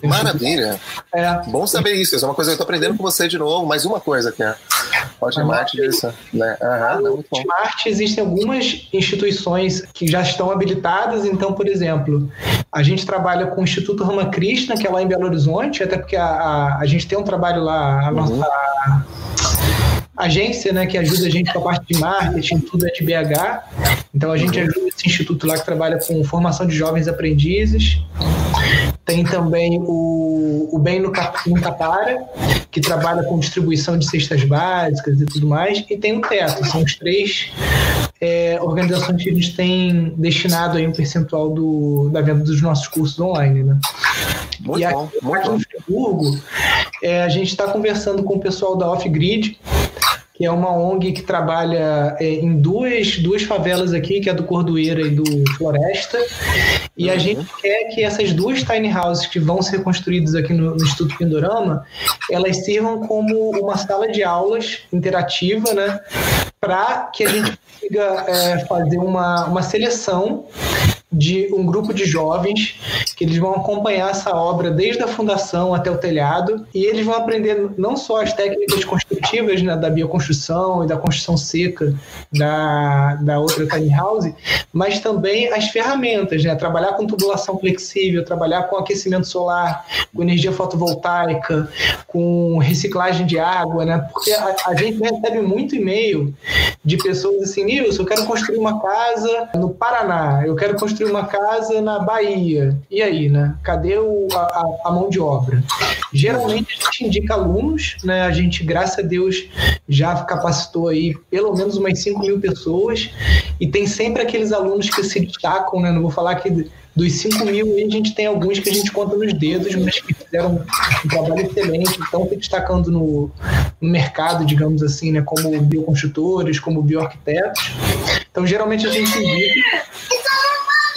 Maravilha! É. Bom saber isso. Isso é uma coisa que eu estou aprendendo com você de novo. Mais uma coisa aqui. Hotmart, isso. Né? Uhum, no Hotmart existem algumas instituições que já estão habilitadas. Então, por exemplo, a gente trabalha com o Instituto Ramakrishna, que é lá em Belo Horizonte, até porque a, a, a gente tem um trabalho lá, a nossa. Uhum agência né, que ajuda a gente com a parte de marketing, tudo é de BH. Então a gente ajuda esse instituto lá que trabalha com formação de jovens aprendizes. Tem também o, o Bem no, no Catara, que trabalha com distribuição de cestas básicas e tudo mais. E tem o Teto, são os três é, organizações que a gente tem destinado aí um percentual do, da venda dos nossos cursos online, né? Muito e bom, muito aqui bom. no Friburgo, é, a gente está conversando com o pessoal da Off Grid, que é uma ONG que trabalha é, em duas, duas favelas aqui, que é do Cordoeira e do Floresta. E a uhum. gente quer que essas duas tiny houses que vão ser construídas aqui no, no Instituto Pindorama, elas sirvam como uma sala de aulas interativa, né? Para que a gente consiga é, fazer uma, uma seleção de um grupo de jovens que eles vão acompanhar essa obra desde a fundação até o telhado. E eles vão aprender não só as técnicas construtivas né, da bioconstrução e da construção seca da, da outra tiny house, mas também as ferramentas, né, trabalhar com tubulação flexível, trabalhar com aquecimento solar, com energia fotovoltaica, com reciclagem de água, né, porque a, a gente recebe muito e-mail de pessoas assim, Nilson, eu quero construir uma casa no Paraná, eu quero construir uma casa na Bahia. E aí, né? Cadê o, a, a, mão de obra? Geralmente a gente indica alunos, né? A gente, graças a Deus, já capacitou aí pelo menos umas 5 mil pessoas. E tem sempre aqueles alunos que se destacam, né? Não vou falar que dos 5 mil, a gente tem alguns que a gente conta nos dedos, mas que fizeram um trabalho excelente, estão se destacando no, no mercado, digamos assim, né, como bioconstrutores, como bioarquitetos. Então, geralmente a gente indica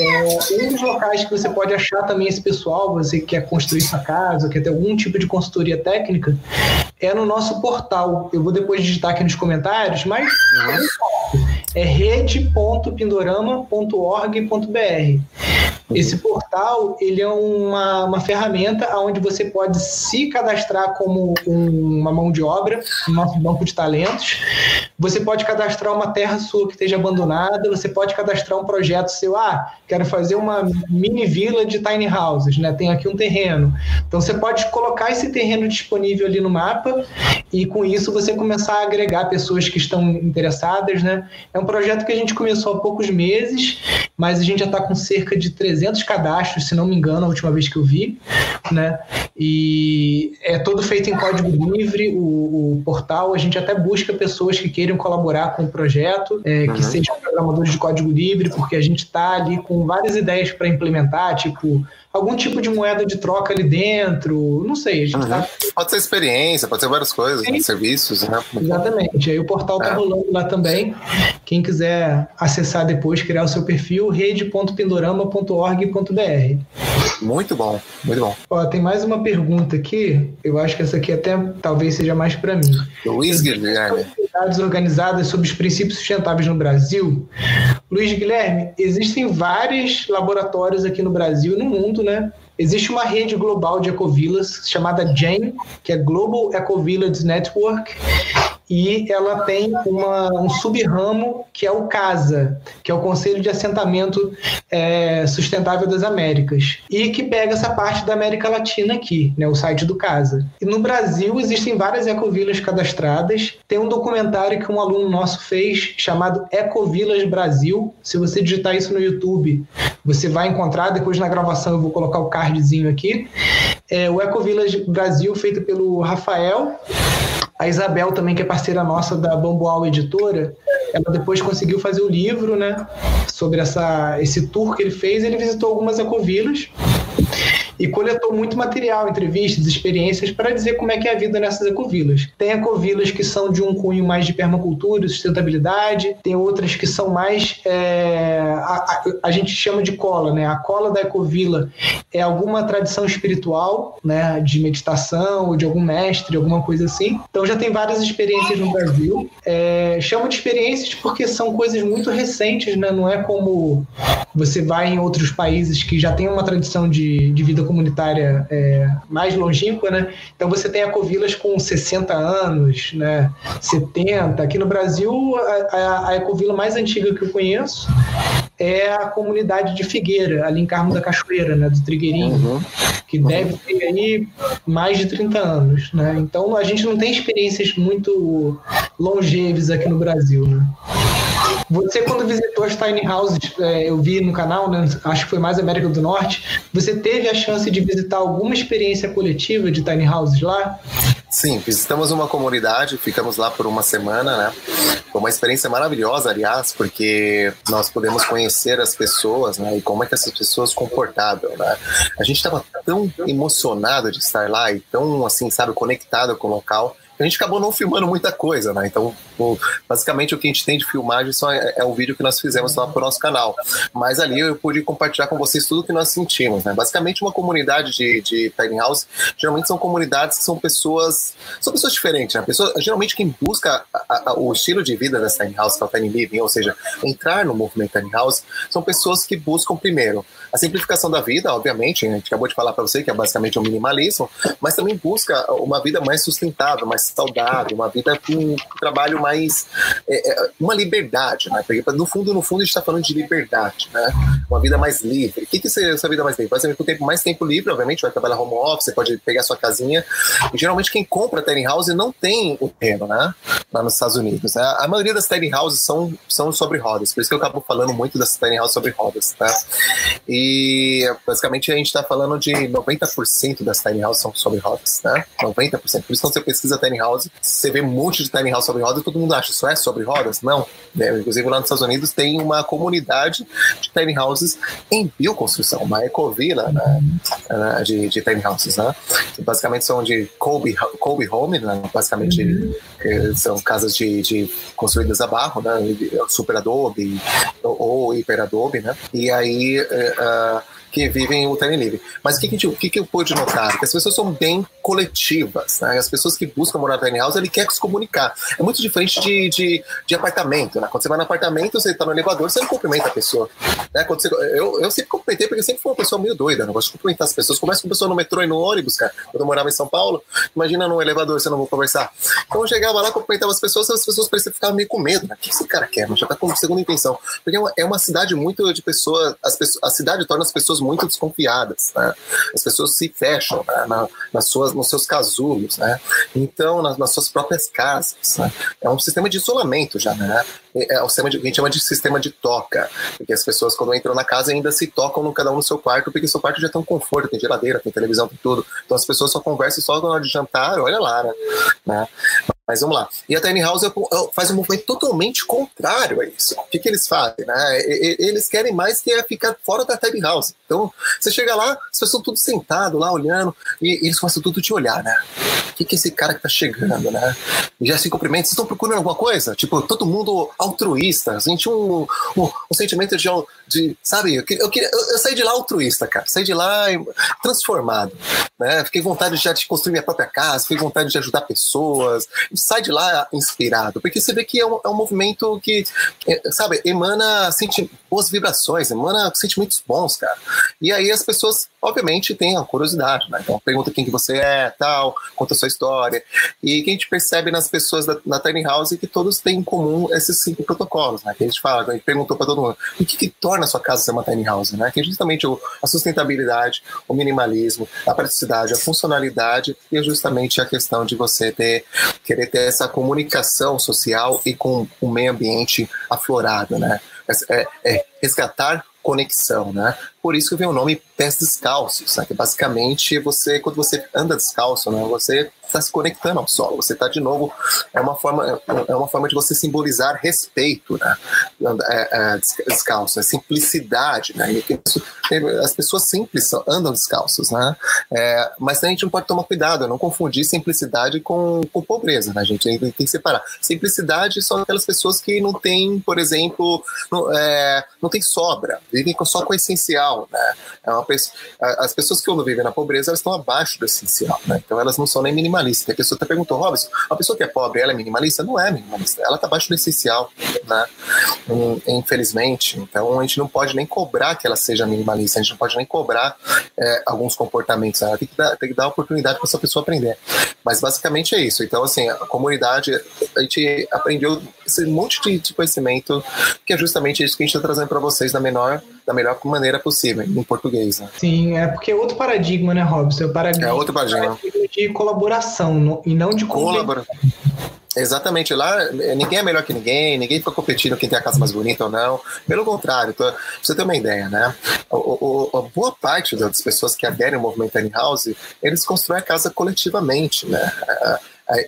é, um dos locais que você pode achar também esse pessoal, você quer construir sua casa, quer ter algum tipo de consultoria técnica, é no nosso portal. Eu vou depois digitar aqui nos comentários, mas é rede.pindorama.org.br. Esse portal ele é uma, uma ferramenta onde você pode se cadastrar como um, uma mão de obra no nosso banco de talentos. Você pode cadastrar uma terra sua que esteja abandonada. Você pode cadastrar um projeto seu. Ah, quero fazer uma mini vila de tiny houses, né? Tem aqui um terreno. Então você pode colocar esse terreno disponível ali no mapa e com isso você começar a agregar pessoas que estão interessadas, né? É um projeto que a gente começou há poucos meses, mas a gente já está com cerca de 300 cadastros, se não me engano, a última vez que eu vi, né? E é todo feito em código livre, o, o portal. A gente até busca pessoas que queiram colaborar com o projeto, é, uhum. que sejam programadores de código livre, porque a gente está ali com várias ideias para implementar, tipo algum tipo de moeda de troca ali dentro, não sei. Uhum. tá... Pode ser experiência, pode ser várias coisas, né? serviços, né? Exatamente. Aí o portal tá é. rolando lá também. Quem quiser acessar depois, criar o seu perfil, rede.pindorama.org.br. Muito bom, muito bom. Ó, tem mais uma pergunta aqui. Eu acho que essa aqui até talvez seja mais para mim. Luiz Guilherme. Atividades organizadas sobre os princípios sustentáveis no Brasil. Luiz Guilherme, existem vários laboratórios aqui no Brasil e no mundo, né? Existe uma rede global de ecovilas chamada GEN, que é Global Ecovillage Network, e ela tem uma, um subramo que é o CASA, que é o Conselho de Assentamento é, Sustentável das Américas, e que pega essa parte da América Latina aqui, né, o site do CASA. E no Brasil existem várias ecovilas cadastradas. Tem um documentário que um aluno nosso fez chamado Ecovilas Brasil. Se você digitar isso no YouTube, você vai encontrar. Depois na gravação eu vou colocar o cardzinho aqui. É, o Ecovilas Brasil, feito pelo Rafael a Isabel também, que é parceira nossa da Bambual Editora, ela depois conseguiu fazer o livro, né, sobre essa, esse tour que ele fez. Ele visitou algumas ecovilas e coletou muito material, entrevistas, experiências para dizer como é que é a vida nessas ecovilas. Tem ecovilas que são de um cunho mais de permacultura sustentabilidade, tem outras que são mais é, a, a, a, gente chama de cola, né? A cola da ecovila é alguma tradição espiritual, né, de meditação ou de algum mestre, alguma coisa assim. Então já tem várias experiências no Brasil. É, chamo de experiências porque são coisas muito recentes, né? Não é como você vai em outros países que já tem uma tradição de, de vida comunitária é, mais longínqua, né? Então você tem ecovilas com 60 anos, né? 70. Aqui no Brasil, a, a, a ecovila mais antiga que eu conheço é a comunidade de Figueira, ali em Carmo da Cachoeira, né? Do Trigueirinho, uhum. que deve ter aí mais de 30 anos, né? Então a gente não tem experiências muito longevos aqui no Brasil, né? Você, quando visitou as tiny houses, é, eu vi no canal, né, acho que foi mais América do Norte, você teve a chance de visitar alguma experiência coletiva de tiny houses lá? Sim, visitamos uma comunidade, ficamos lá por uma semana, né? Foi uma experiência maravilhosa, aliás, porque nós podemos conhecer as pessoas, né? E como é que essas pessoas comportavam, né? A gente estava tão emocionado de estar lá e tão, assim, sabe, conectado com o local, a gente acabou não filmando muita coisa, né? Então, o, basicamente, o que a gente tem de filmagem só é, é o vídeo que nós fizemos lá para o nosso canal. Mas ali eu pude compartilhar com vocês tudo que nós sentimos, né? Basicamente, uma comunidade de, de tiny house, geralmente são comunidades que são pessoas, são pessoas diferentes, né? Pessoas, geralmente, quem busca a, a, o estilo de vida das tiny house, que é o tiny living, ou seja, entrar no movimento tiny house, são pessoas que buscam, primeiro, a simplificação da vida, obviamente, a gente acabou de falar para você que é basicamente um minimalismo, mas também busca uma vida mais sustentável, mais saudável, uma vida com um trabalho mais. É, é, uma liberdade, né? Porque no fundo, no fundo, a gente está falando de liberdade, né? Uma vida mais livre. O que, que é essa vida mais livre? Por exemplo, tempo, mais tempo livre, obviamente, vai trabalhar home office, você pode pegar sua casinha. E geralmente quem compra tiny house não tem o terreno, né? Lá nos Estados Unidos. Né? A maioria das tiny houses são, são sobre rodas, por isso que eu acabo falando muito das tiny houses sobre rodas, tá? E basicamente a gente está falando de 90% das tiny houses são sobre rodas, né? 90%. Por isso quando você pesquisa tiny house, você vê um monte de tiny house sobre rodas e todo mundo acha isso é sobre rodas? Não. Né? Inclusive lá nos Estados Unidos tem uma comunidade de tiny houses em bioconstrução, uma ecovila né? né? de, de tiny houses, né? Que basicamente são de Kobe, Kobe Home, né? basicamente uhum. são casas de, de, construídas a barro, né? Super Adobe ou, ou Hiper Adobe, né? E aí uh, uh, que vivem o Tiny Living. Mas o que, que, que, que eu pude notar? Que as pessoas são bem coletivas. Né? As pessoas que buscam morar no tiny house, ele quer se comunicar. É muito diferente de, de, de apartamento. Né? Quando você vai no apartamento, você está no elevador, você não cumprimenta a pessoa. Né? Quando você, eu, eu sempre cumprimentei, porque eu sempre fui uma pessoa meio doida. Não gosto de cumprimentar as pessoas. Começa com pessoa no metrô e no ônibus, cara. Quando eu morava em São Paulo, imagina no elevador, você não vou conversar. Então eu chegava lá, cumprimentava as pessoas, as pessoas pareciam ficar meio com medo. Né? O que esse cara quer? Mas já está com segunda intenção. Porque é uma, é uma cidade muito de pessoas. As pessoas a cidade torna as pessoas muito desconfiadas. Né? As pessoas se fecham né? Na, nas suas, nos seus casulos, né? Então, nas, nas suas próprias casas. Né? É um sistema de isolamento já, né? É, é um sistema de, a gente chama de sistema de toca, porque as pessoas quando entram na casa ainda se tocam no, cada um no seu quarto, porque seu quarto já tem um conforto, tem geladeira, tem televisão, tem tudo. Então as pessoas só conversam só na hora de jantar, olha lá, né? Mas vamos lá. E a Tiny House faz um movimento totalmente contrário a isso. O que, que eles fazem? Né? Eles querem mais que é ficar fora da Tiny House. Então, você chega lá, as pessoas estão tudo sentado lá, olhando, e, eles começam tudo te olhar, né? O que, que é esse cara que tá chegando, né? E já se cumprimenta. Vocês estão procurando alguma coisa? Tipo, todo mundo altruísta. A gente um, um, um sentimento de, de sabe, eu, eu, eu, eu, saí de lá altruísta, cara. Saí de lá transformado, né? Fiquei vontade de, de construir minha própria casa, fiquei vontade de ajudar pessoas. Sai de lá inspirado, porque você vê que é um, é um movimento que, é, sabe, emana senti boas vibrações, emana sentimentos bons, cara. E aí as pessoas, obviamente, têm a curiosidade, né? Então pergunta quem que você é, tal, conta a sua história. E que a gente percebe nas pessoas da, na Tiny House é que todos têm em comum esses cinco protocolos, né? Que a gente fala, a gente perguntou para todo mundo, o que, que torna a sua casa ser uma Tiny House, né? Que é justamente o, a sustentabilidade, o minimalismo, a praticidade, a funcionalidade e justamente a questão de você ter, querer ter essa comunicação social e com o meio ambiente aflorado, né? É, é resgatar conexão, né? Por isso que vem o nome pés descalços, né? que basicamente você, quando você anda descalço, né? Você está se conectando ao solo, você está de novo, é uma forma, é uma forma de você simbolizar respeito, né? É, é, descalço, é simplicidade, né? as pessoas simples andam descalços, né? É, mas a gente não pode tomar cuidado, não confundir simplicidade com, com pobreza, né, gente? A gente tem que separar. Simplicidade são aquelas pessoas que não têm, por exemplo, não, é, não tem sobra, vivem só com o essencial, né? É uma, as pessoas que não vivem na pobreza, elas estão abaixo do essencial, né? Então elas não são nem minimalistas. A pessoa até perguntou, Robson, a pessoa que é pobre, ela é minimalista? Não é minimalista, ela está abaixo do essencial, né? Infelizmente. Então a gente não pode nem cobrar que ela seja minimalista, a gente não pode nem cobrar é, alguns comportamentos, ela tem que dar, tem que dar oportunidade para essa pessoa aprender. Mas basicamente é isso. Então, assim, a comunidade, a gente aprendeu esse monte de, de conhecimento, que é justamente isso que a gente está trazendo para vocês da menor, da melhor maneira possível, em português. Né? Sim, é porque é outro paradigma, né, Robson? É, paradigma, é outro paradigma. de colaboração no, e não de colaboração. Exatamente, lá eh, ninguém é melhor que ninguém, ninguém fica competindo quem tem a casa mais bonita ou não. Pelo contrário, pra você ter uma ideia, né? O, o, a boa parte das pessoas que aderem ao movimento tiny house, eles constroem a casa coletivamente, né?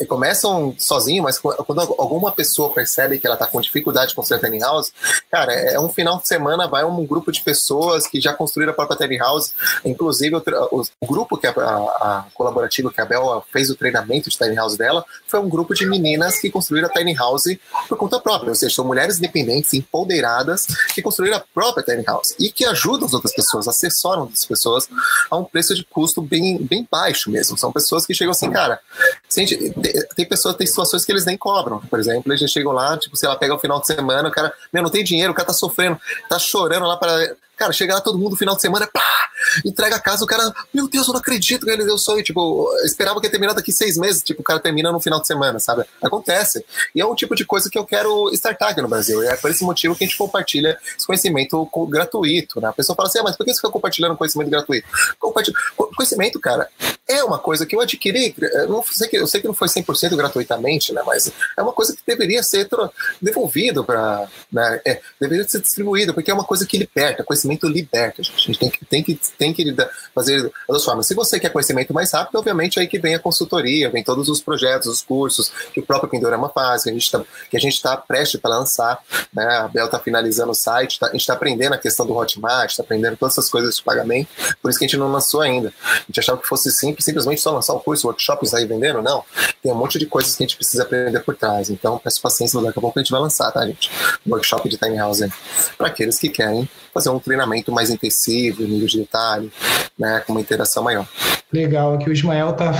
Começam sozinho, mas quando alguma pessoa percebe que ela está com dificuldade de construir a tiny house, cara, é um final de semana, vai um grupo de pessoas que já construíram a própria tiny house, inclusive o, o grupo que a, a, a colaborativa que a Bel fez o treinamento de tiny house dela, foi um grupo de meninas que construíram a tiny house por conta própria, ou seja, são mulheres independentes, empoderadas, que construíram a própria tiny house e que ajudam as outras pessoas, assessoram as pessoas a um preço de custo bem, bem baixo mesmo. São pessoas que chegam assim, cara, gente, tem pessoas, tem situações que eles nem cobram. Por exemplo, eles chegam lá, tipo, sei lá, pega o final de semana, o cara, meu, não tem dinheiro, o cara tá sofrendo, tá chorando lá para Cara, chega lá todo mundo final de semana, pá, entrega a casa, o cara, meu Deus, eu não acredito que ele deu sonho. Tipo, esperava que ia terminar daqui seis meses, tipo, o cara termina no final de semana, sabe? Acontece. E é um tipo de coisa que eu quero startar aqui no Brasil. E é por esse motivo que a gente compartilha esse conhecimento gratuito, né? A pessoa fala assim, ah, mas por que você fica compartilhando conhecimento gratuito? Conhecimento, cara, é uma coisa que eu adquiri, eu, não sei que, eu sei que não foi 100% gratuitamente, né? Mas é uma coisa que deveria ser devolvido para, né? É, deveria ser distribuído, porque é uma coisa que liberta, conhecimento liberta. A gente tem que, tem que, tem que fazer das formas. Se você quer conhecimento mais rápido, obviamente aí que vem a consultoria, vem todos os projetos, os cursos que o próprio Pindorama faz, que a gente está está prestes para lançar, né? A Bel está finalizando o site, tá, a gente está aprendendo a questão do Hotmart, está aprendendo todas essas coisas de pagamento, por isso que a gente não lançou ainda. A gente achava que fosse simples, simplesmente só lançar o curso, workshops aí vendendo, não. Tem um monte de coisas que a gente precisa aprender por trás. Então, peço paciência, daqui a pouco a gente vai lançar, tá, gente? Um workshop de Tiny House para aqueles que querem fazer um treinamento mais intensivo, nível de detalhe, né, com uma interação maior. Legal, aqui o Ismael está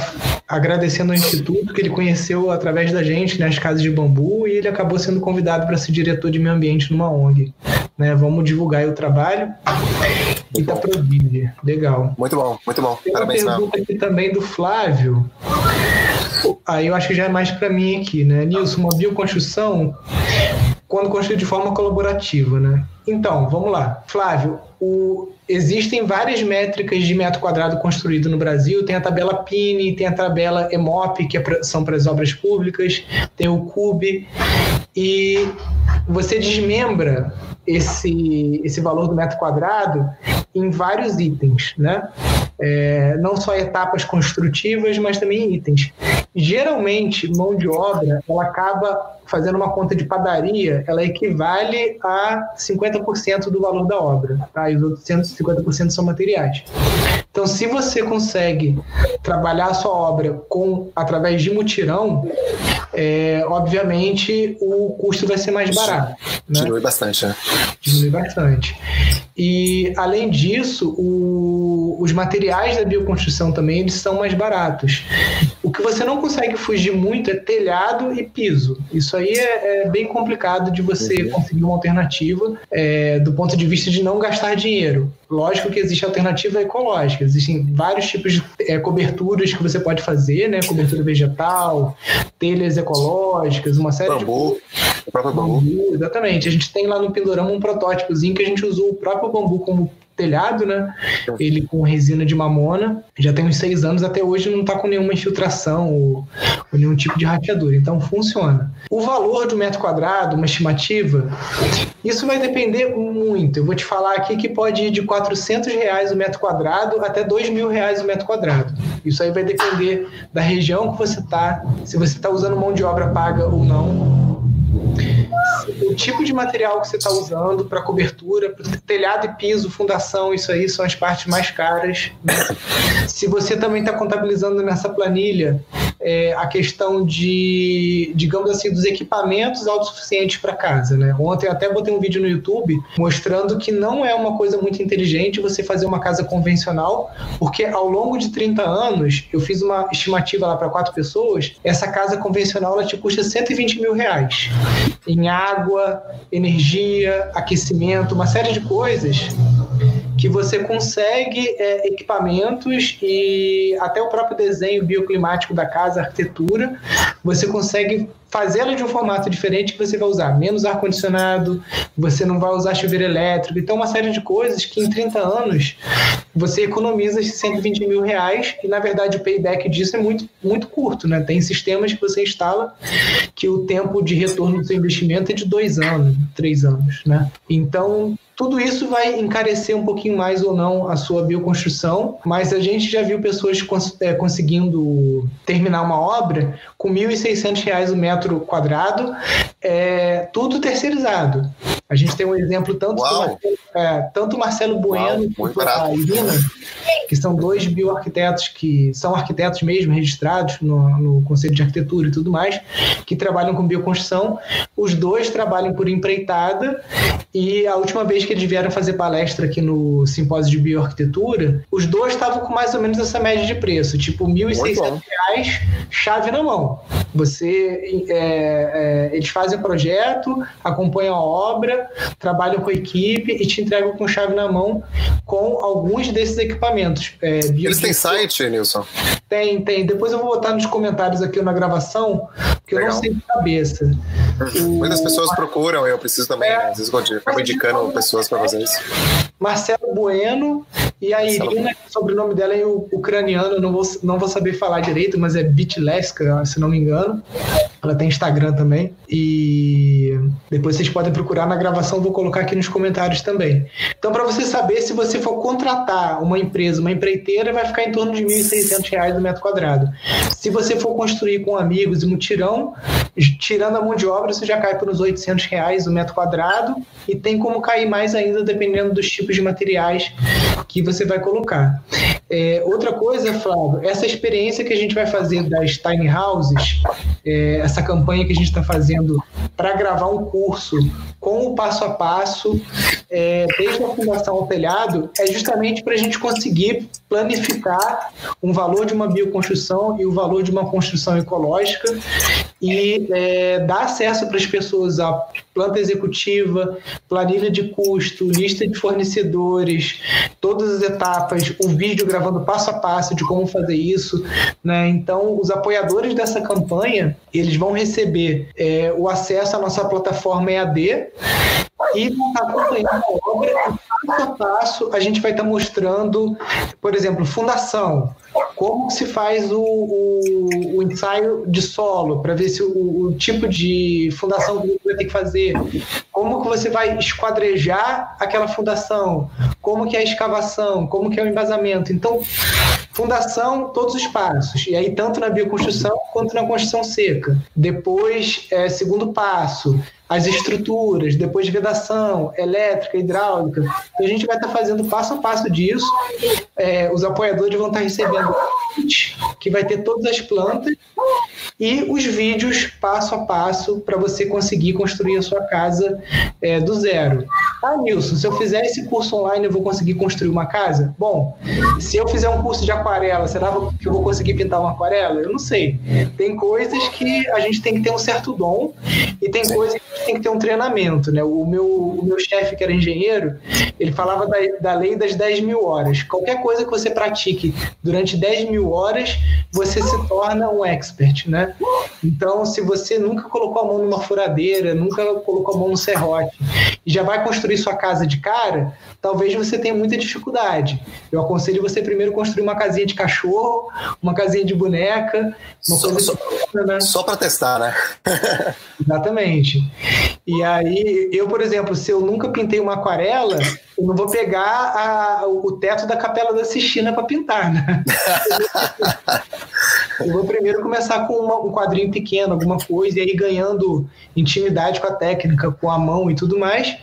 agradecendo ao Instituto que ele conheceu através da gente nas né, casas de bambu e ele acabou sendo convidado para ser diretor de meio ambiente numa ONG. Né, vamos divulgar o trabalho e tá Prodígia. Legal. Muito bom, muito bom. Tem Parabéns, uma pergunta aqui também do Flávio. Aí eu acho que já é mais para mim aqui, né? Nilson, uma bioconstrução quando construído de forma colaborativa, né? Então, vamos lá. Flávio, o, existem várias métricas de metro quadrado construído no Brasil. Tem a tabela PINE, tem a tabela EMOP, que é pra, são para as obras públicas, tem o CUB. E você desmembra esse, esse valor do metro quadrado em vários itens, né? É, não só etapas construtivas, mas também itens. Geralmente, mão de obra, ela acaba fazendo uma conta de padaria, ela equivale a 50% do valor da obra, tá? e os outros 150% são materiais. Então, se você consegue trabalhar a sua obra com através de mutirão, é, obviamente o custo vai ser mais barato. Né? Diminui bastante, né? Diminui bastante. E, além disso, o, os materiais da bioconstrução também eles são mais baratos. O que você não consegue fugir muito é telhado e piso. Isso aí é, é bem complicado de você uhum. conseguir uma alternativa é, do ponto de vista de não gastar dinheiro. Lógico que existe alternativa ecológica. Existem vários tipos de é, coberturas que você pode fazer, né? Cobertura vegetal, telhas ecológicas, uma série bambu, de... O próprio bambu. bambu. Exatamente. A gente tem lá no Pindorama um protótipozinho que a gente usou o próprio bambu como telhado, né? Ele com resina de mamona, já tem uns seis anos, até hoje não está com nenhuma infiltração ou, ou, nenhum tipo de rateadura, então funciona. O valor do metro quadrado, uma estimativa, isso vai depender muito. Eu vou te falar aqui que pode ir de 400 reais o metro quadrado até 2 mil reais o metro quadrado. Isso aí vai depender da região que você está, se você está usando mão de obra paga ou não o tipo de material que você está usando para cobertura, telhado e piso, fundação, isso aí são as partes mais caras. Né? Se você também está contabilizando nessa planilha é, a questão de, digamos assim, dos equipamentos autossuficientes para casa. Né? Ontem até botei um vídeo no YouTube mostrando que não é uma coisa muito inteligente você fazer uma casa convencional, porque ao longo de 30 anos, eu fiz uma estimativa lá para quatro pessoas, essa casa convencional ela te custa 120 mil reais em água, energia, aquecimento, uma série de coisas que você consegue é, equipamentos e até o próprio desenho bioclimático da casa, arquitetura, você consegue fazê-la de um formato diferente que você vai usar menos ar-condicionado, você não vai usar chuveiro elétrico, então uma série de coisas que em 30 anos você economiza esses 120 mil reais e na verdade o payback disso é muito, muito curto, né? Tem sistemas que você instala que o tempo de retorno do seu investimento é de dois anos, três anos, né? Então tudo isso vai encarecer um pouquinho mais ou não a sua bioconstrução, mas a gente já viu pessoas cons é, conseguindo terminar uma obra com R$ 1.600 o metro quadrado, é, tudo terceirizado. A gente tem um exemplo tanto do Marcelo, é, tanto Marcelo Bueno Uau, quanto a Irina, que são dois bioarquitetos que são arquitetos mesmo, registrados no, no Conselho de Arquitetura e tudo mais, que trabalham com bioconstrução. Os dois trabalham por empreitada e a última vez que eles vieram fazer palestra aqui no simpósio de bioarquitetura, os dois estavam com mais ou menos essa média de preço, tipo R$ 1.600, chave na mão. Você, é, é, eles fazem o projeto, acompanham a obra, trabalham com a equipe e te entregam com chave na mão com alguns desses equipamentos. É, eles têm site, Nilson? Tem, tem. Depois eu vou botar nos comentários aqui na gravação, porque Legal. eu não sei de cabeça. Uhum. Muitas pessoas procuram, eu preciso também, é, né? às vezes eu acabo indicando pessoas para fazer isso. Marcelo Bueno e a Irina, o sobrenome dela é ucraniano, não vou, não vou saber falar direito, mas é Bitleska, se não me engano. Ela tem Instagram também. E depois vocês podem procurar na gravação, vou colocar aqui nos comentários também. Então, para você saber, se você for contratar uma empresa, uma empreiteira, vai ficar em torno de R$ 1.600 o metro quadrado. Se você for construir com amigos e mutirão, tirando a mão de obra, você já cai por uns 800 reais o metro quadrado e tem como cair mais ainda dependendo dos tipos de materiais que você vai colocar. É, outra coisa, Flávio, essa experiência que a gente vai fazer das tiny houses, é, essa campanha que a gente está fazendo para gravar um curso com o passo a passo, é, desde a fundação ao telhado, é justamente para a gente conseguir planificar um valor de uma bioconstrução e o valor de uma construção ecológica e é, dar acesso para as pessoas a planta executiva, planilha de custo, lista de fornecedores, todas as etapas, o vídeo gravando passo a passo de como fazer isso. Né? Então, os apoiadores dessa campanha, eles vão receber é, o acesso à nossa plataforma EAD e vão estar acompanhando a obra passo a passo a gente vai estar mostrando, por exemplo, fundação, como se faz o, o, o ensaio de solo, para ver se o, o, tipo de fundação que você vai ter que fazer, como que você vai esquadrejar aquela fundação, como que é a escavação, como que é o embasamento. Então, fundação, todos os passos, e aí tanto na bioconstrução quanto na construção seca. Depois, é, segundo passo, as estruturas, depois de vedação, elétrica, hidráulica. Então a gente vai estar fazendo passo a passo disso. É, os apoiadores vão estar recebendo que vai ter todas as plantas e os vídeos passo a passo para você conseguir construir a sua casa é, do zero. Ah, Nilson, se eu fizer esse curso online, eu vou conseguir construir uma casa? Bom, se eu fizer um curso de aquarela, será que eu vou conseguir pintar uma aquarela? Eu não sei. Tem coisas que a gente tem que ter um certo dom e tem coisas que tem que ter um treinamento, né? O meu, o meu chefe, que era engenheiro, ele falava da, da lei das 10 mil horas. Qualquer coisa que você pratique durante 10 mil horas, você se torna um expert, né? Então, se você nunca colocou a mão numa furadeira, nunca colocou a mão no serrote e já vai construir sua casa de cara, talvez você tenha muita dificuldade. Eu aconselho você primeiro construir uma casinha de cachorro, uma casinha de boneca, uma só, coisa só, né? só para testar, né? Exatamente. E aí, eu, por exemplo, se eu nunca pintei uma aquarela, eu não vou pegar a, o teto da Capela da Sistina para pintar, né? eu vou primeiro começar com uma, um quadrinho pequeno, alguma coisa, e aí ganhando intimidade com a técnica, com a mão e tudo mais.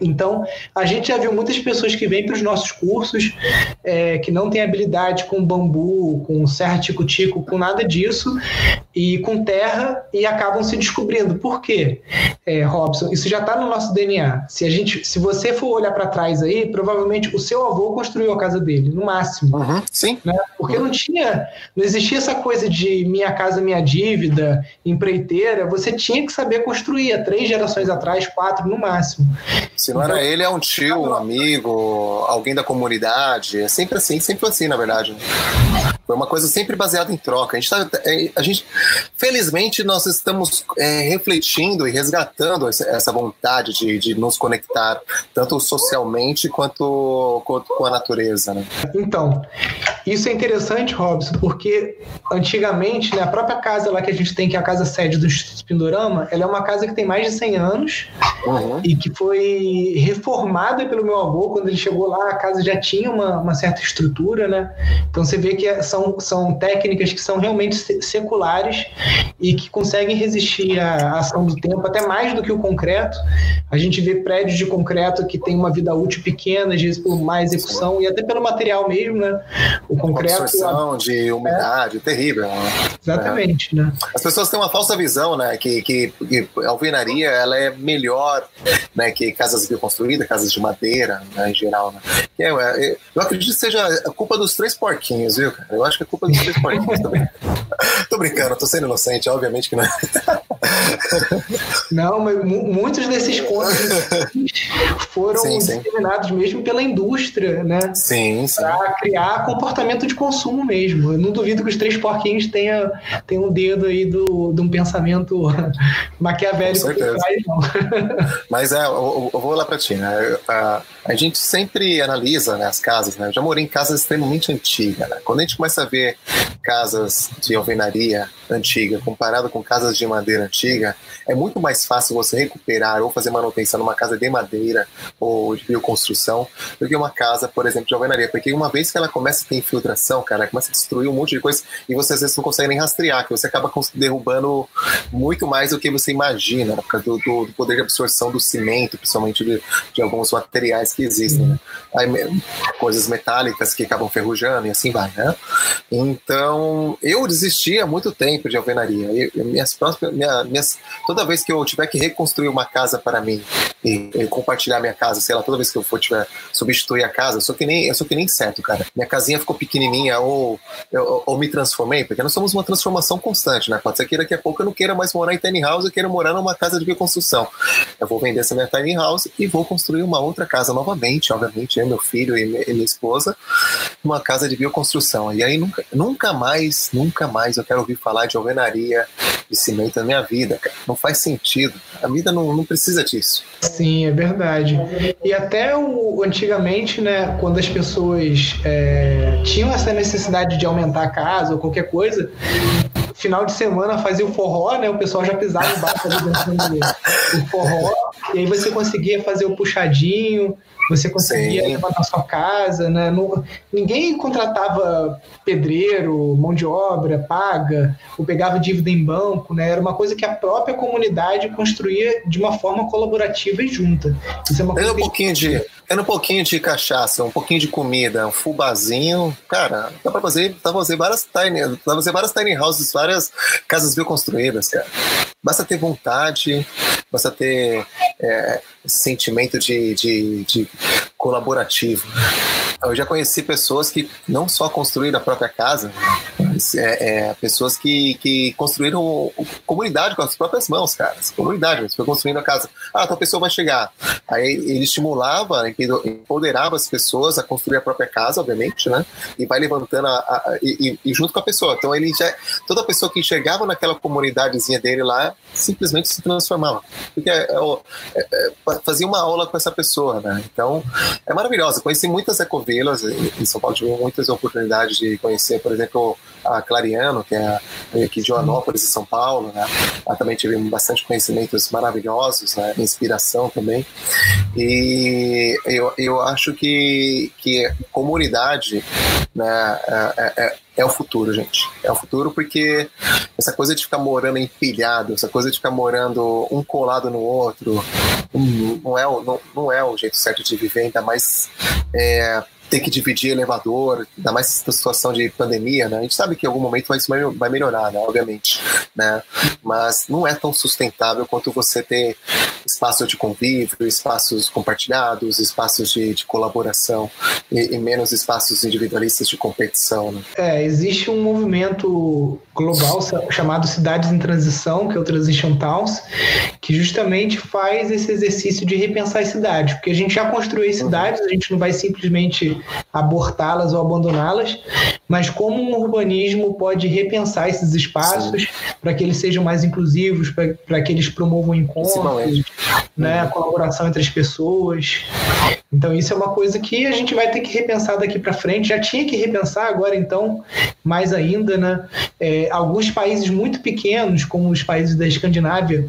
Então, a gente já viu muitas pessoas que vêm para os nossos cursos é, que não têm habilidade com bambu, com serra tico-tico, com nada disso, e com terra, e acabam se descobrindo. Por quê, é, Robson? Isso já está no nosso DNA. Se, a gente, se você for olhar para trás aí, provavelmente o seu avô construiu a casa dele, no máximo. Uhum, sim. Né? Porque não tinha, não existia essa coisa de minha casa, minha dívida, empreiteira. Você tinha que saber construir há três gerações atrás, quatro no máximo. Se não era ele, é um tio, um amigo, alguém da comunidade. É sempre assim, sempre assim, na verdade. Foi uma coisa sempre baseada em troca. A gente, tá, é, a gente felizmente, nós estamos é, refletindo e resgatando essa vontade de, de nos conectar, tanto socialmente quanto, quanto com a natureza. Né? Então, isso é interessante, Robson, porque antigamente, né, a própria casa lá que a gente tem, que é a casa sede do Instituto Pindorama, ela é uma casa que tem mais de 100 anos uhum. e que foi reformada pelo meu avô. Quando ele chegou lá, a casa já tinha uma, uma certa estrutura, né? Então você vê que são, são técnicas que são realmente seculares e que conseguem resistir à ação do tempo, até mais do que o concreto. A gente vê prédios de concreto que tem uma vida útil pequena, às vezes por má execução e até pelo material mesmo, né? O concreto. A... de umidade, é. terrível. Né? Exatamente, né? As pessoas têm uma falsa visão, né? Que, que, que a alvenaria ela é melhor né, que casas bioconstruídas, casas de madeira, né, em geral. Né? É, é, eu acredito que seja a culpa dos três porquinhos, viu, cara? Eu acho que é culpa dos três porquinhos também. tô brincando, tô sendo inocente, obviamente que não é. Não, mas muitos desses contos foram sim, sim. mesmo pela indústria, né? Sim, sim. Para criar comportamento de consumo mesmo. Eu não duvido que os três porquinhos tenham um dedo aí do, de um pensamento maquiavélico por trás, não. Mas é, eu, eu vou lá para ti, né? A, a, gente sempre analisa né, as casas, né? Eu já morei em casas extremamente antigas, né? Quando a gente começa a ver casas de alvenaria antiga comparado com casas de madeira antiga, é muito mais fácil você recuperar ou fazer manutenção numa casa de madeira ou de bioconstrução do que uma casa, por exemplo, de alvenaria. Porque uma vez que ela começa a ter infiltração, cara, começa a destruir um monte de coisa e você às vezes não consegue nem rastrear, que você acaba derrubando muito mais do que você imagina, por causa do, do, do poder de absorção do cimento, principalmente de, de alguns materiais que existem. Né? Aí, coisas metálicas que acabam ferrujando e assim vai, né? Então, eu desisti há muito tempo de alvenaria. Eu, minhas próximas, minha, minhas, toda vez que eu tiver que reconstruir uma casa para mim e, e, compartilhar minha casa, sei lá, toda vez que eu for tiver substituir a casa, eu sou que nem, eu sou que nem certo, cara. Minha casinha ficou pequenininha ou, eu, ou me transformei, porque nós somos uma transformação constante, né? Pode ser que daqui a pouco eu não queira mais morar em tiny house, eu queira morar numa casa de reconstrução. Eu vou vender essa minha tiny house e vou construir uma outra casa novamente, obviamente, eu, meu filho e minha esposa, uma casa de bioconstrução. E aí nunca, nunca mais, nunca mais eu quero ouvir falar de alvenaria, de cimento na minha vida, cara. Não faz sentido. A vida não, não precisa disso. Sim, é verdade. E até o, antigamente, né, quando as pessoas é, tinham essa necessidade de aumentar a casa ou qualquer coisa, final de semana fazia o forró, né? O pessoal já pisava embaixo ali forró, e aí você conseguia fazer o puxadinho, você conseguia Sim. levantar sua casa, né? Não, ninguém contratava pedreiro, mão de obra paga, ou pegava dívida em banco, né? Era uma coisa que a própria comunidade construía de uma forma colaborativa e junta. Isso é uma coisa um pouquinho de Tendo um pouquinho de cachaça, um pouquinho de comida, um fubazinho, cara, dá pra fazer, dá pra fazer várias tiny, dá pra fazer várias tiny houses, várias casas bioconstruídas, cara. Basta ter vontade, basta ter é, sentimento de, de, de colaborativo. Eu já conheci pessoas que não só construíram a própria casa, mas é, é, pessoas que, que construíram comunidade com as próprias mãos, cara. Comunidade, mas foi construindo a casa. Ah, a pessoa vai chegar. Aí ele estimulava, empoderava as pessoas a construir a própria casa, obviamente, né? E vai levantando a, a e, e, junto com a pessoa. Então ele já, toda pessoa que chegava naquela comunidadezinha dele lá, simplesmente se transformava. Porque é, é, é fazia uma aula com essa pessoa, né? Então é maravilhosa. Conheci muitas ecovilas em São Paulo, tive muitas oportunidades de conhecer, por exemplo, a Clariano, que é aqui de Joanópolis, em São Paulo, né? Também tive bastante conhecimentos maravilhosos, né? Inspiração também. E eu, eu acho que, que comunidade, né? É, é, é o futuro, gente. É o futuro porque essa coisa de ficar morando empilhado, essa coisa de ficar morando um colado no outro, não é o, não, não é o jeito certo de viver, ainda mais é, ter que dividir elevador, ainda mais essa situação de pandemia, né? A gente sabe que em algum momento isso vai melhorar, né? Obviamente, né? Mas não é tão sustentável quanto você ter espaço de convívio, espaços compartilhados, espaços de, de colaboração e, e, menos espaços individualistas de competição, né? É, existe um movimento global chamado Cidades em Transição, que é o Transition Towns, que justamente faz esse exercício de repensar as cidades, porque a gente já construiu as cidades, a gente não vai simplesmente abortá-las ou abandoná-las, mas como um urbanismo pode repensar esses espaços para que eles sejam mais inclusivos, para que eles promovam encontros, né, a colaboração entre as pessoas. Então isso é uma coisa que a gente vai ter que repensar daqui para frente. Já tinha que repensar agora, então, mais ainda, né? É, alguns países muito pequenos, como os países da Escandinávia,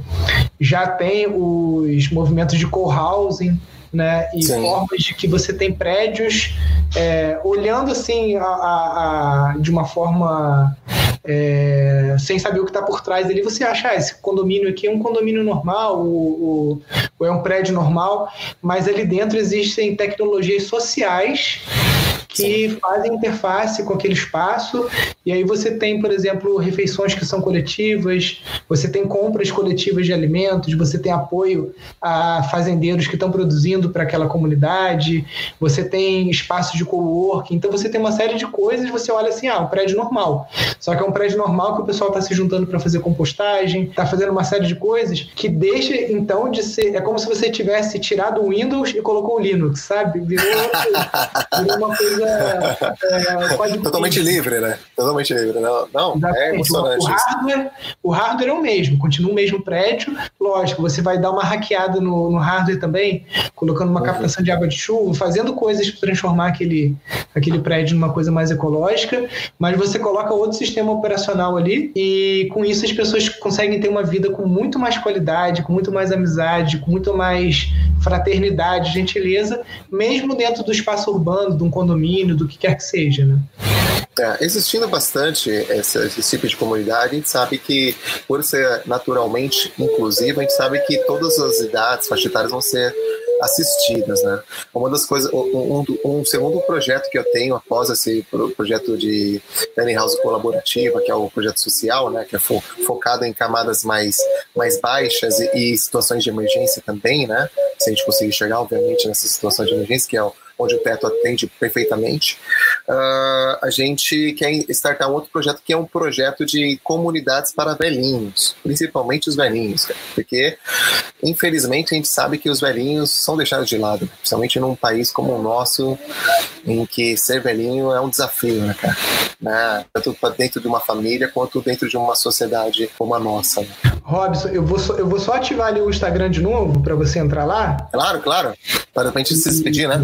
já têm os movimentos de co-housing, né? E Sim. formas de que você tem prédios é, olhando assim a, a, a, de uma forma é, sem saber o que está por trás dele, você acha, ah, esse condomínio aqui é um condomínio normal, ou, ou é um prédio normal, mas ali dentro existem tecnologias sociais que Sim. fazem interface com aquele espaço. E aí você tem, por exemplo, refeições que são coletivas, você tem compras coletivas de alimentos, você tem apoio a fazendeiros que estão produzindo para aquela comunidade, você tem espaços de coworking. Então você tem uma série de coisas, você olha assim, ah, um prédio normal. Só que é um prédio normal que o pessoal está se juntando para fazer compostagem, está fazendo uma série de coisas que deixa então de ser. É como se você tivesse tirado o Windows e colocou o Linux, sabe? Virou, virou uma coisa é, Totalmente livre, né? Totalmente livre. Não, não é emocionante. O hardware, o hardware é o mesmo, continua o mesmo prédio. Lógico, você vai dar uma hackeada no, no hardware também, colocando uma uhum. captação de água de chuva, fazendo coisas para transformar aquele, aquele prédio numa coisa mais ecológica, mas você coloca outro sistema operacional ali e com isso as pessoas conseguem ter uma vida com muito mais qualidade, com muito mais amizade, com muito mais fraternidade, gentileza, mesmo dentro do espaço urbano, de um condomínio, do que quer que seja, né? É, existindo bastante esse, esse, tipo de comunidade, a gente sabe que, por ser naturalmente inclusiva, a gente sabe que todas as idades, faixas etárias vão ser assistidas, né? Uma das coisas, um, um, segundo projeto que eu tenho após esse projeto de tiny house colaborativa, que é o projeto social, né? Que é fo, focado em camadas mais, mais baixas e, e situações de emergência também, né? Se a gente conseguir chegar, obviamente, nessas situações de emergência, que é o onde o teto atende perfeitamente, uh, a gente quer startar um outro projeto que é um projeto de comunidades para velhinhos, principalmente os velhinhos, porque infelizmente a gente sabe que os velhinhos são deixados de lado, principalmente num país como o nosso, em que ser velhinho é um desafio, né, cara? Né? Tanto dentro de uma família quanto dentro de uma sociedade como a nossa. Né? Robson, eu vou, só, eu vou só ativar ali o Instagram de novo para você entrar lá. Claro, claro. Para a gente se despedir, né?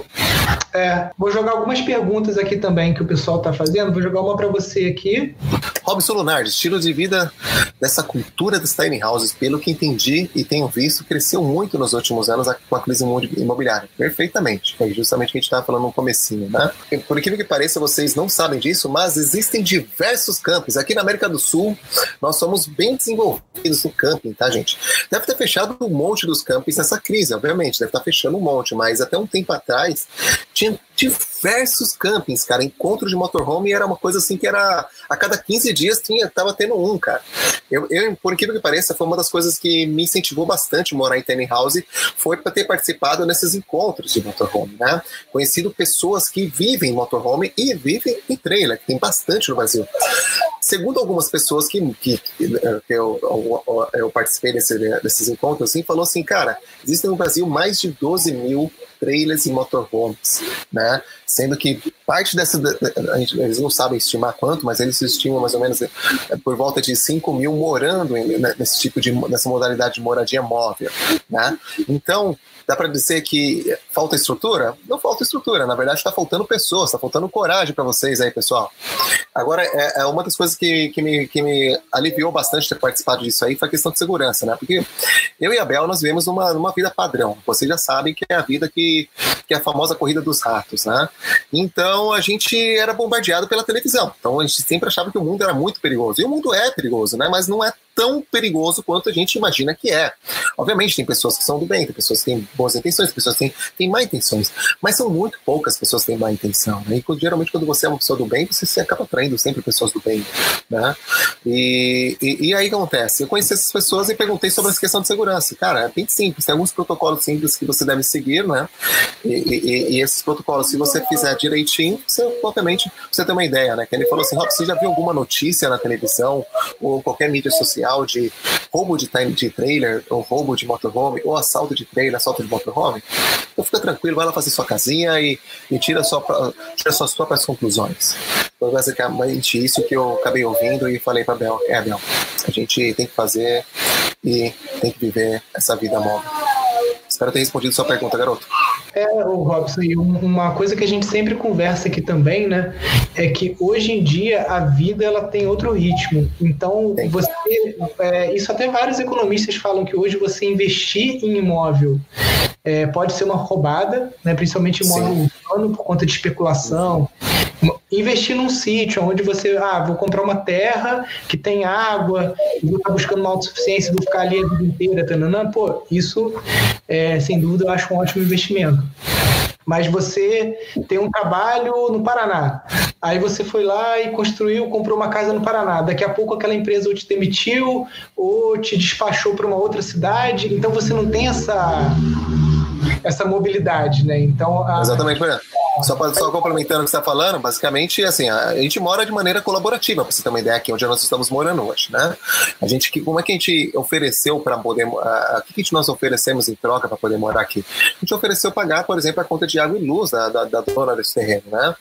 É, vou jogar algumas perguntas aqui também que o pessoal está fazendo. Vou jogar uma para você aqui. Robson Lunardi, estilo de vida dessa cultura das tiny houses, pelo que entendi e tenho visto, cresceu muito nos últimos anos com a crise imobiliária. Perfeitamente. É justamente o que a gente estava falando no comecinho, né? Por incrível que pareça, vocês não sabem disso, mas existem diversos campos. Aqui na América do Sul, nós somos bem desenvolvidos no camping, tá, gente? Deve ter fechado um monte dos campings nessa crise, obviamente. Deve estar fechando um monte, mas até um tempo atrás tinha diversos campings, cara. Encontro de motorhome era uma coisa assim que era a cada 15 dias tinha, tava tendo um, cara. Eu, eu, por incrível que pareça, foi uma das coisas que me incentivou bastante morar em tiny house, foi para ter participado nesses encontros de motorhome, né? Conhecido pessoas que vivem em motorhome e vivem em trailer, que tem bastante no Brasil. Segundo algumas pessoas que, que, que eu, eu, eu, participei desse, desses encontros, assim, falou assim, cara, existem no Brasil mais de 12 mil trailers e motorhomes, né? Sendo que parte dessa, gente, eles não sabem estimar quanto, mas eles estimam mais ou menos é, por volta de 5 mil morando né, nesse tipo de, nessa modalidade de moradia móvel, né? Então, Dá para dizer que falta estrutura? Não falta estrutura, na verdade está faltando pessoas, está faltando coragem para vocês aí, pessoal. Agora, é, é, uma das coisas que, que, me, que me aliviou bastante ter participado disso aí foi a questão de segurança, né? Porque eu e a Bel, nós vivemos numa, numa vida padrão. Vocês já sabem que é a vida que, que é a famosa corrida dos ratos, né? Então, a gente era bombardeado pela televisão. Então, a gente sempre achava que o mundo era muito perigoso. E o mundo é perigoso, né? Mas não é tão perigoso quanto a gente imagina que é. Obviamente, tem pessoas que são do bem, tem pessoas que têm boas intenções, pessoas que têm, têm má intenções, mas são muito poucas pessoas que têm má intenção. Né? E geralmente, quando você é uma pessoa do bem, você se acaba atraindo sempre pessoas do bem. Né? E, e, e aí acontece? Eu conheci essas pessoas e perguntei sobre essa questão de segurança. Cara, é bem simples, tem alguns protocolos simples que você deve seguir, né? E, e, e esses protocolos, se você fizer direitinho, você, obviamente, você tem uma ideia, né? Que ele falou assim: Rob, você já viu alguma notícia na televisão ou qualquer mídia social de roubo de, de trailer, ou roubo de motorhome, ou assalto de trailer, assalto de motorhome? Então fica tranquilo, vai lá fazer sua casinha e, e tira, sua, tira suas próprias conclusões. Foi basicamente isso que eu acabei ouvindo e falei para Bel: é, Bel, a gente tem que fazer e tem que viver essa vida móvel. Espero ter respondido sua pergunta, garoto. É, o Robson, e uma coisa que a gente sempre conversa aqui também, né, é que hoje em dia a vida ela tem outro ritmo. Então, você, é, isso até vários economistas falam que hoje você investir em imóvel é, pode ser uma roubada, né, principalmente imóvel urbano por conta de especulação. Investir num sítio onde você, ah, vou comprar uma terra que tem água, vou estar buscando uma autossuficiência, vou ficar ali a vida inteira, tananã, pô, isso, é, sem dúvida, eu acho um ótimo investimento mas você tem um trabalho no Paraná. Aí você foi lá e construiu, comprou uma casa no Paraná. Daqui a pouco aquela empresa ou te demitiu ou te despachou para uma outra cidade. Então você não tem essa essa mobilidade, né? Então a... exatamente, por. Só, pra, só complementando o que você está falando, basicamente, assim, a, gente mora de maneira colaborativa, para você ter uma ideia aqui onde nós estamos morando hoje, né? A gente, como é que a gente ofereceu para poder, o que, que nós oferecemos em troca para poder morar aqui? A gente ofereceu pagar, por exemplo, a conta de água e luz da, da, da dona desse terreno, né?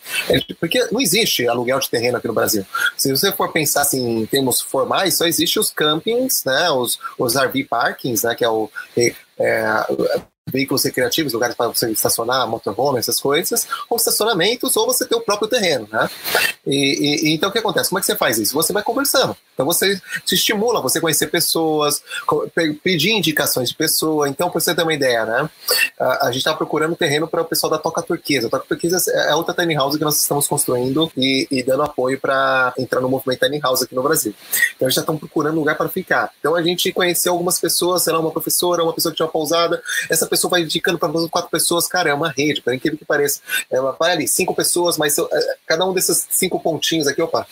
Porque não existe aluguel de terreno aqui no Brasil. Se você for pensar assim, em termos formais, só existe os campings, né? Os, os RV parkings, né? Que é o é, veículos recreativos, lugares para você estacionar, motorhome, essas coisas, ou estacionamentos, ou você ter o próprio terreno, né? E, e, então o que acontece? Como é que você faz isso? Você vai conversando. Então você se estimula você conhecer pessoas, pedir indicações de pessoa. Então, para você ter uma ideia, né? A, a gente está procurando terreno para o pessoal da Toca Turquesa. A Toca Turquesa é outra tiny house que nós estamos construindo e, e dando apoio para entrar no movimento tiny house aqui no Brasil. Então, já está procurando lugar para ficar. Então, a gente conheceu algumas pessoas, sei lá, uma professora, uma pessoa que tinha uma pousada. Essa pessoa vai indicando para quatro pessoas, cara, é uma rede, para incrível que pareça. É uma, vai ali, cinco pessoas, mas é, cada um desses cinco pontinhos aqui, opa,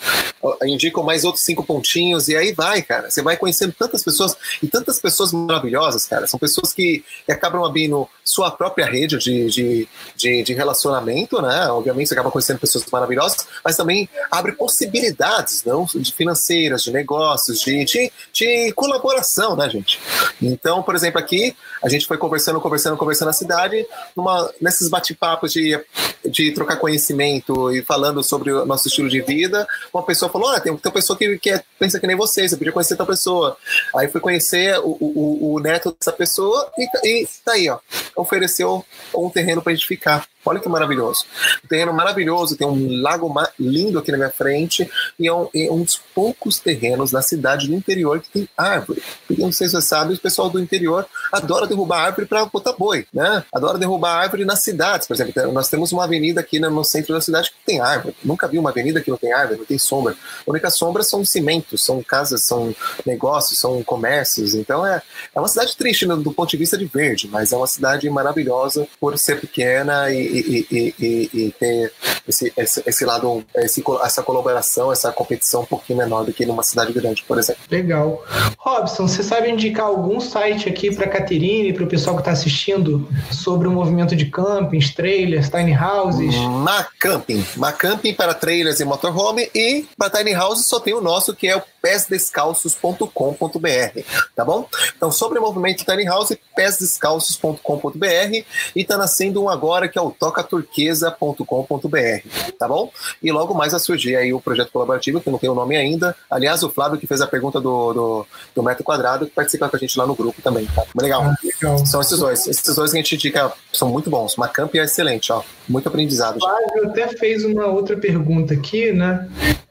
indicam mais outros cinco pontinhos, e aí vai, cara. Você vai conhecendo tantas pessoas, e tantas pessoas maravilhosas, cara. São pessoas que, que acabam abrindo sua própria rede de, de, de, de, relacionamento, né? Obviamente você acaba conhecendo pessoas maravilhosas, mas também abre possibilidades, não? De financeiras, de negócios, de, de, de colaboração, né, gente? Então, por exemplo, aqui a gente foi conversando, conversando, conversando na cidade, numa, nesses bate-papos de, de trocar conhecimento e falando sobre o nosso estilo de vida, uma pessoa falou: ah, tem, tem uma pessoa que, que é, pensa que nem você, você podia conhecer tal pessoa. Aí fui conhecer o, o, o neto dessa pessoa e, e tá aí, ó. Ofereceu um terreno para a gente ficar. Olha que maravilhoso. Um terreno maravilhoso, tem um lago lindo aqui na minha frente e é um, é um dos poucos terrenos na cidade do interior que tem árvore. Porque não sei se você sabe, o pessoal do interior adora derrubar árvore para botar boi, né? Adora derrubar árvore nas cidades. Por exemplo, nós temos uma avenida aqui no centro da cidade que tem árvore. Nunca vi uma avenida que não tem árvore, não tem sombra. A única sombra são cimentos, são casas, são negócios, são comércios. Então é, é uma cidade triste do ponto de vista de verde, mas é uma cidade maravilhosa por ser pequena e e, e, e, e ter esse, esse, esse lado, esse, essa colaboração, essa competição um pouquinho menor do que numa cidade grande, por exemplo. Legal. Robson, você sabe indicar algum site aqui para a Caterine, para o pessoal que está assistindo, sobre o movimento de campings, trailers, tiny houses? Macamping. Macamping para trailers e motorhome e para tiny houses só tem o nosso, que é o pésdescalços.com.br, tá bom? Então, sobre o movimento tiny house, pésdescalços.com.br e está nascendo um agora que é o tocaturquesa.com.br, tá bom? E logo mais vai surgir aí o projeto colaborativo, que não tem o nome ainda. Aliás, o Flávio que fez a pergunta do, do, do metro quadrado, que participa com a gente lá no grupo também, tá? Legal. Ah, legal. São esses dois. Esses dois que a gente indica são muito bons. Macamp é excelente, ó. Muito aprendizado. O Flávio até fez uma outra pergunta aqui, né?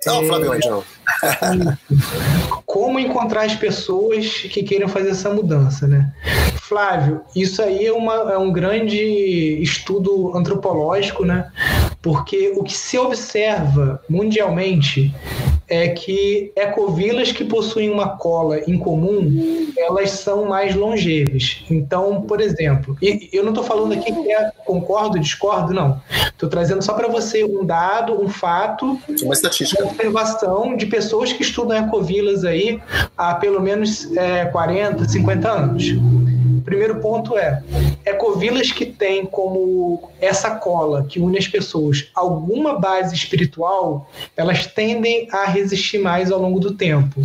Não, é... Flávio, aí de novo. Como encontrar as pessoas que queiram fazer essa mudança, né? Flávio, isso aí é, uma, é um grande estudo antropológico, né? Porque o que se observa mundialmente é que ecovilas que possuem uma cola em comum, elas são mais longevas. Então, por exemplo, e eu não estou falando aqui que é concordo, discordo, não. Estou trazendo só para você um dado, um fato, uma estatística, uma observação de pessoas que estudam ecovilas aí há pelo menos é, 40, 50 anos. O primeiro ponto é ecovilas que têm como essa cola que une as pessoas alguma base espiritual, elas tendem a resistir mais ao longo do tempo.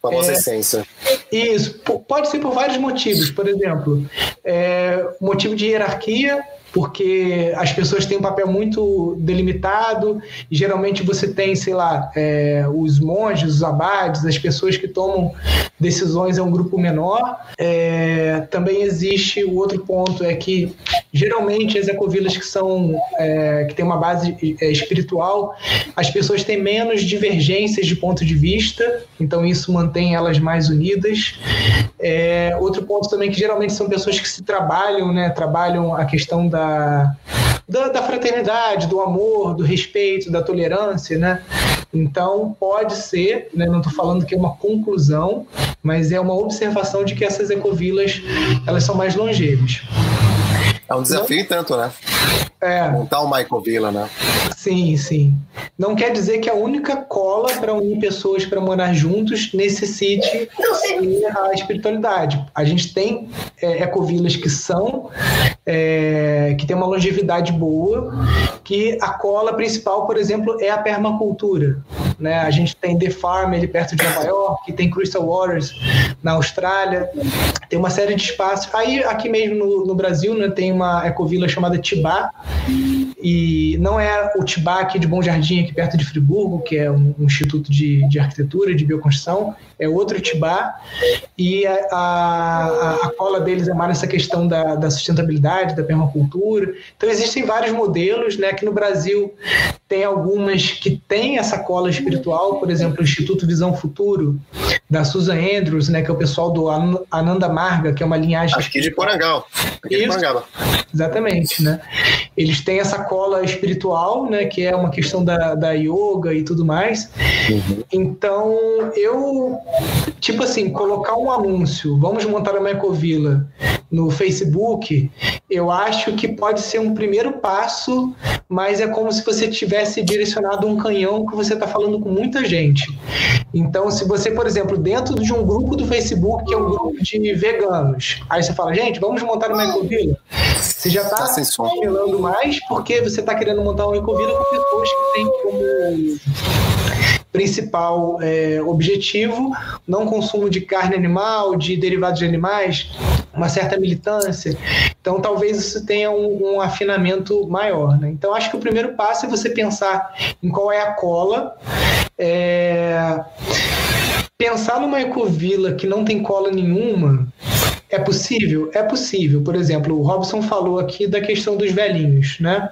Famosa é, essência. Isso. Pode ser por vários motivos. Por exemplo, é, motivo de hierarquia, porque as pessoas têm um papel muito delimitado, e geralmente você tem, sei lá, é, os monges, os abades, as pessoas que tomam decisões é um grupo menor. É, também existe o outro ponto, é que geralmente as ecovilas que são é, que têm uma base é, espiritual, as pessoas têm menos divergências de ponto de vista, então isso mantém elas mais unidas. É, outro ponto também que geralmente são pessoas que se trabalham, né, trabalham a questão da da, da, fraternidade, do amor, do respeito, da tolerância, né? Então, pode ser, né, não estou falando que é uma conclusão, mas é uma observação de que essas ecovilas elas são mais longevas. É um desafio não, tanto, né? É. Montar uma ecovila, né? Sim, sim. Não quer dizer que a única cola para unir pessoas para morar juntos necessite a espiritualidade. A gente tem é, ecovilas que são é, que tem uma longevidade boa, que a cola principal, por exemplo, é a permacultura. Né? A gente tem The Farm ali perto de Nova York, tem Crystal Waters na Austrália, tem uma série de espaços. Aí aqui mesmo no, no Brasil né, tem uma ecovila chamada Tibá, e não é o Tibá aqui de Bom Jardim, aqui perto de Friburgo, que é um, um instituto de, de arquitetura de bioconstrução, é outro Tibá, e a, a, a, cola deles é mais essa questão da, da, sustentabilidade, da permacultura. Então, existem vários modelos, né? Aqui no Brasil tem algumas que têm essa cola espiritual, por exemplo, o Instituto Visão Futuro, da Susan Andrews, né? Que é o pessoal do Ananda Marga, que é uma linhagem... Aqui de Porangal. Aqui Isso, de Porangaba. Exatamente, né? Eles têm essa cola espiritual, né? Que é uma questão da, da yoga e tudo mais. Uhum. Então, eu tipo assim, colocar um anúncio, vamos montar uma ecovila no Facebook, eu acho que pode ser um primeiro passo, mas é como se você tivesse direcionado um canhão que você está falando com muita gente. Então, se você, por exemplo, dentro de um grupo do Facebook, que é um grupo de veganos, aí você fala, gente, vamos montar uma ecovila. Você já está tá mais porque você está querendo montar uma ecovila com pessoas que têm como principal é, objetivo, não consumo de carne animal, de derivados de animais, uma certa militância. Então, talvez isso tenha um, um afinamento maior. Né? Então, acho que o primeiro passo é você pensar em qual é a cola. É... Pensar numa ecovila que não tem cola nenhuma é possível? É possível. Por exemplo, o Robson falou aqui da questão dos velhinhos, né?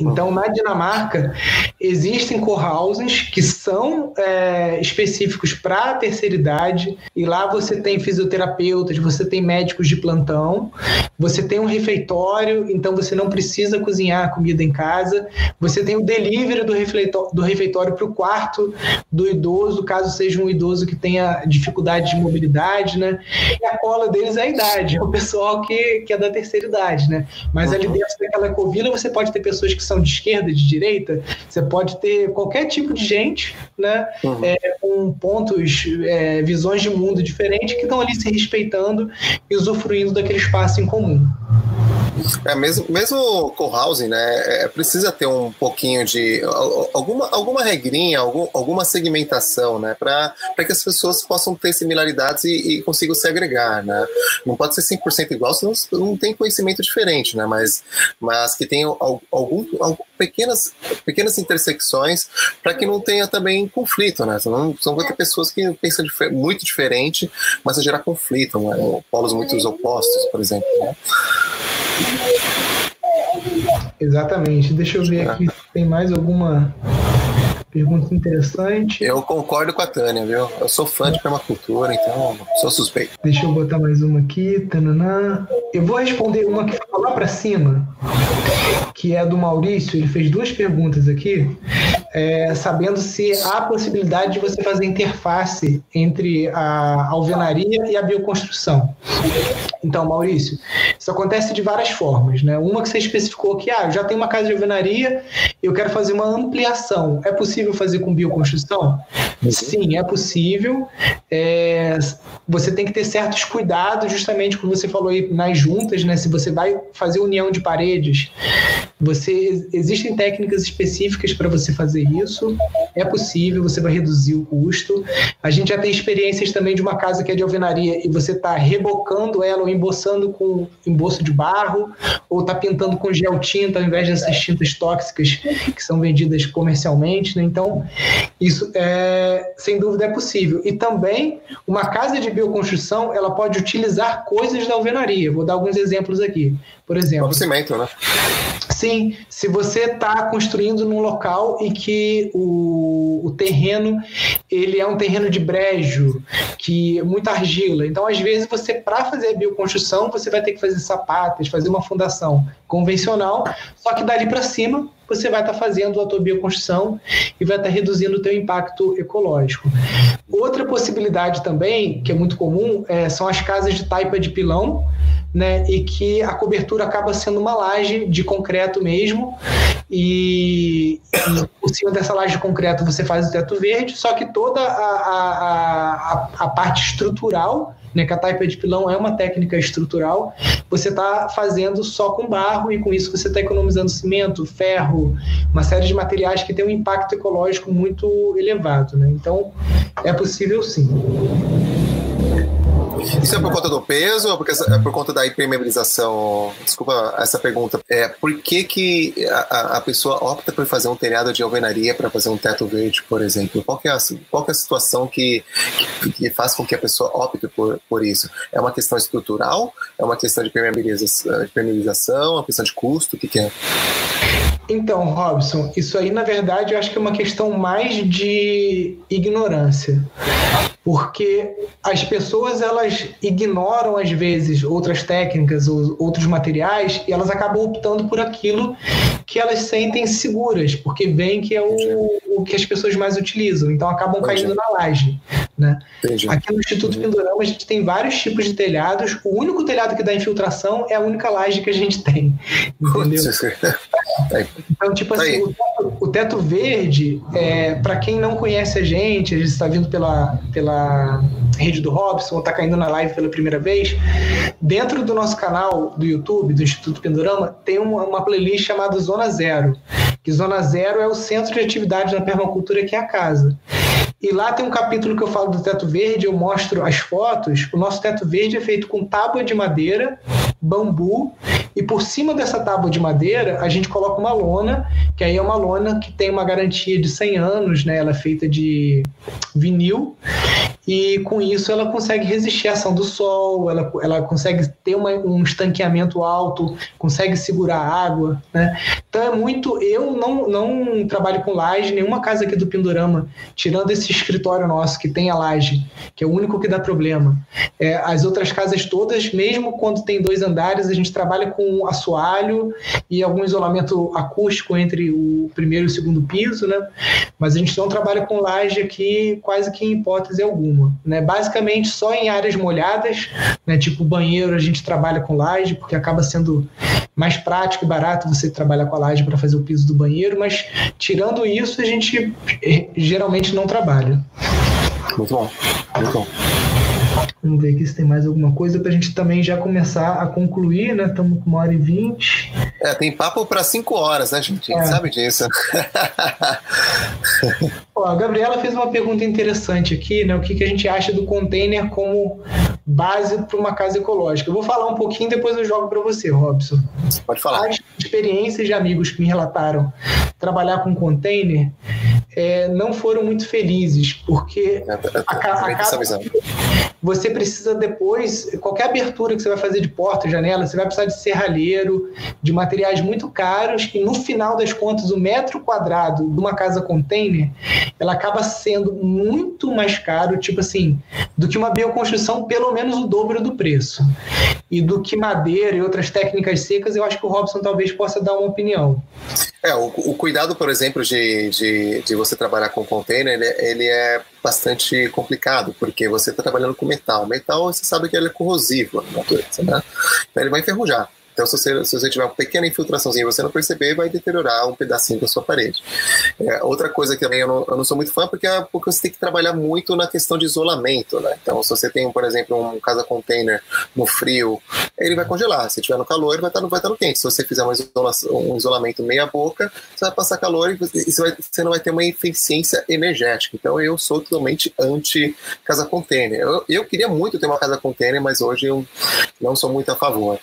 Então, na Dinamarca, existem co-housings que são é, específicos para a terceira idade, e lá você tem fisioterapeutas, você tem médicos de plantão, você tem um refeitório, então você não precisa cozinhar comida em casa, você tem o delivery do refeitório, do refeitório para o quarto do idoso, caso seja um idoso que tenha dificuldade de mobilidade, né? E a cola deles é a idade, é o pessoal que, que é da terceira idade, né? Mas ali dentro daquela ecovila você pode ter pessoas que são de esquerda, de direita, você pode ter qualquer tipo de gente, né, uhum. é, com pontos, é, visões de mundo diferentes que estão ali se respeitando e usufruindo daquele espaço em comum. É, mesmo, mesmo co-housing, né, é, precisa ter um pouquinho de alguma, alguma regrinha, algum, alguma segmentação, né, para que as pessoas possam ter similaridades e, e, consigam se agregar, né. Não pode ser 100% igual, senão não tem conhecimento diferente, né, mas, mas que tenha algum, algum pequenas, pequenas intersecções para que não tenha também conflito, né, são, são muitas pessoas que pensam muito diferente, mas a gerar conflito, né, polos muito opostos, por exemplo, né. Exatamente. Deixa eu ver aqui se tem mais alguma pergunta interessante. Eu concordo com a Tânia, viu? Eu sou fã de permacultura, então sou suspeito. Deixa eu botar mais uma aqui. Tananã. Eu vou responder uma que ficou lá para cima, que é do Maurício. Ele fez duas perguntas aqui. é, sabendo se há possibilidade de você fazer interface entre a alvenaria e a bioconstrução. Então, Maurício, isso acontece de várias formas, né? Uma que você especificou que, ah, eu já tenho uma casa de alvenaria, eu quero fazer uma ampliação. É possível fazer com bioconstrução? Uhum. Sim, é possível. É, você tem que ter certos cuidados, justamente como você falou aí nas juntas, né? Se você vai fazer união de paredes, você existem técnicas específicas para você fazer isso. É possível, você vai reduzir o custo. A gente já tem experiências também de uma casa que é de alvenaria e você está rebocando ela ou emboçando com emboço de barro ou está pintando com gel tinta ao invés dessas tintas tóxicas que são vendidas comercialmente. Né? Então, isso é, sem dúvida é possível. E também uma casa de bioconstrução ela pode utilizar coisas da alvenaria. Vou dar alguns exemplos aqui. Por exemplo. O cimento, né? Sim, se você está construindo num local e que o, o terreno ele é um terreno de brejo, que é muita argila. Então, às vezes, você, para fazer a bioconstrução, você vai ter que fazer sapatas, fazer uma fundação convencional, só que dali para cima você vai estar tá fazendo a tua bioconstrução e vai estar tá reduzindo o teu impacto ecológico. Outra possibilidade também, que é muito comum, é, são as casas de taipa de pilão, né, e que a cobertura acaba sendo uma laje de concreto mesmo, e, e por cima dessa laje de concreto você faz o teto verde, só que toda a, a, a, a parte estrutural né, que a taipa de pilão é uma técnica estrutural, você está fazendo só com barro e com isso você está economizando cimento, ferro, uma série de materiais que tem um impacto ecológico muito elevado. Né? Então, é possível sim. Isso é por conta do peso ou porque é por conta da impermeabilização? Desculpa essa pergunta. É, por que, que a, a pessoa opta por fazer um telhado de alvenaria para fazer um teto verde, por exemplo? Qual, é a, qual é a situação que, que, que, faz com que a pessoa opte por, por isso? É uma questão estrutural? É uma questão de impermeabilização? Impermeabilização é uma questão de custo? O que, que é? Então, Robson, isso aí na verdade eu acho que é uma questão mais de ignorância. Porque as pessoas elas ignoram às vezes outras técnicas ou outros materiais e elas acabam optando por aquilo que elas sentem seguras, porque veem que é o, o que as pessoas mais utilizam, então acabam caindo na laje. Né? Aqui no Instituto Pindorama a gente tem vários tipos de telhados, o único telhado que dá infiltração é a única laje que a gente tem. Entendeu? Então, tipo assim, o teto, o teto verde, é, para quem não conhece a gente, a gente está vindo pela, pela rede do Robson, ou está caindo na live pela primeira vez, dentro do nosso canal do YouTube, do Instituto Pindorama, tem uma, uma playlist chamada Zona Zero, que Zona Zero é o centro de atividade na permacultura que é a casa. E lá tem um capítulo que eu falo do teto verde, eu mostro as fotos. O nosso teto verde é feito com tábua de madeira, bambu, e por cima dessa tábua de madeira a gente coloca uma lona, que aí é uma lona que tem uma garantia de 100 anos, né? Ela é feita de vinil e com isso ela consegue resistir à ação do sol, ela, ela consegue ter uma, um estanqueamento alto, consegue segurar água, né? Então é muito. Eu não, não trabalho com laje, nenhuma casa aqui do Pindorama, tirando esse escritório nosso que tem a laje, que é o único que dá problema. É, as outras casas todas, mesmo quando tem dois andares, a gente trabalha com assoalho e algum isolamento acústico entre o primeiro e o segundo piso, né? Mas a gente não trabalha com laje aqui quase que em hipótese alguma nenhuma. Né? Basicamente, só em áreas molhadas, né? tipo banheiro, a gente trabalha com laje, porque acaba sendo mais prático e barato você trabalhar com a laje para fazer o piso do banheiro, mas tirando isso, a gente eh, geralmente não trabalha. Muito bom, muito bom. Vamos ver aqui se tem mais alguma coisa para a gente também já começar a concluir, né? Estamos com uma hora e vinte. É, tem papo para cinco horas, né, gente? A é. sabe disso. Ó, a Gabriela fez uma pergunta interessante aqui, né? O que, que a gente acha do container como base para uma casa ecológica? Eu vou falar um pouquinho, depois eu jogo para você, Robson. Pode falar. As experiências de amigos que me relataram trabalhar com container é, não foram muito felizes, porque é, você precisa depois, qualquer abertura que você vai fazer de porta, janela, você vai precisar de serralheiro, de materiais muito caros, e no final das contas, o metro quadrado de uma casa container, ela acaba sendo muito mais caro, tipo assim, do que uma bioconstrução, pelo menos o dobro do preço. E do que madeira e outras técnicas secas, eu acho que o Robson talvez possa dar uma opinião. É, o, o cuidado, por exemplo, de, de, de, você trabalhar com container, ele, ele é bastante complicado, porque você está trabalhando com metal. Metal, você sabe que ele é corrosivo na natureza, né? Então ele vai enferrujar. Então, se você, se você tiver uma pequena infiltraçãozinha e você não perceber, vai deteriorar um pedacinho da sua parede. É, outra coisa que também eu não, eu não, sou muito fã, porque, é porque você tem que trabalhar muito na questão de isolamento, né? Então, se você tem, por exemplo, um casa container no frio, ele vai congelar. Se tiver no calor, ele vai estar no, vai estar no quente. Se você fizer um isolamento meia boca, você vai passar calor e você, vai, você não vai ter uma eficiência energética. Então, eu sou totalmente anti casa container. Eu, eu queria muito ter uma casa container, mas hoje eu não sou muito a favor.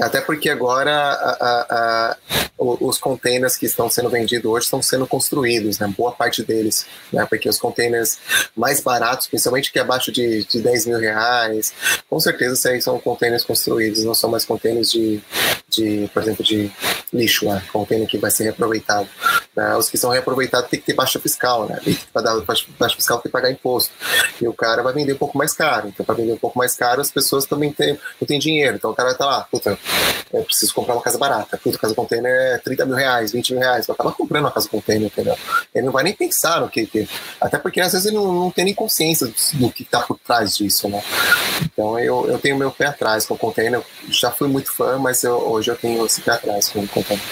Até porque porque agora a, a, a, os containers que estão sendo vendidos hoje estão sendo construídos, né? boa parte deles, né? porque os containers mais baratos, principalmente que é abaixo de, de 10 mil reais, com certeza isso aí são containers construídos, não são mais containers de, de por exemplo, de lixo, né? container que vai ser reaproveitado. Né? Os que são reaproveitados tem que ter baixa fiscal, né? para dar baixa fiscal tem que pagar imposto. E o cara vai vender um pouco mais caro. Então, para vender um pouco mais caro, as pessoas também têm, não têm dinheiro. Então, o cara vai estar lá, puta, eu preciso comprar uma casa barata. Puta, casa container é 30 mil reais, 20 mil reais. Eu acaba comprando uma casa container, entendeu? Ele não vai nem pensar no que. que até porque às vezes ele não, não tem nem consciência do, que está por trás disso, né? Então eu, eu tenho meu pé atrás com o container. Eu já fui muito fã, mas eu, hoje eu tenho esse pé atrás com o container.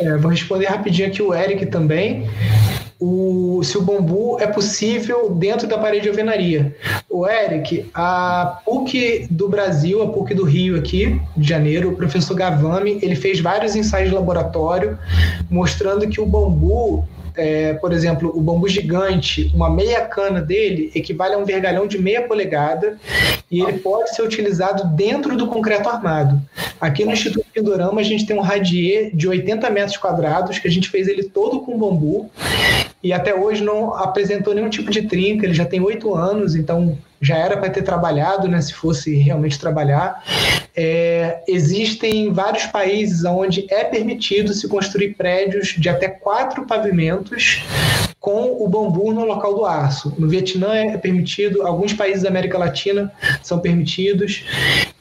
É, vou responder rapidinho aqui o Eric também o, se o bambu é possível dentro da parede de alvenaria. O Eric, a PUC do Brasil, a PUC do Rio aqui, de janeiro, o professor Gavami, ele fez vários ensaios de laboratório mostrando que o bambu é, por exemplo, o bambu gigante, uma meia cana dele equivale a um vergalhão de meia polegada e ele pode ser utilizado dentro do concreto armado. Aqui no Instituto Pindorama a gente tem um radier de 80 metros quadrados que a gente fez ele todo com bambu e até hoje não apresentou nenhum tipo de trinca. Ele já tem oito anos, então já era para ter trabalhado, né, se fosse realmente trabalhar. É, existem vários países onde é permitido se construir prédios de até quatro pavimentos com o bambu no local do aço. No Vietnã é permitido, alguns países da América Latina são permitidos.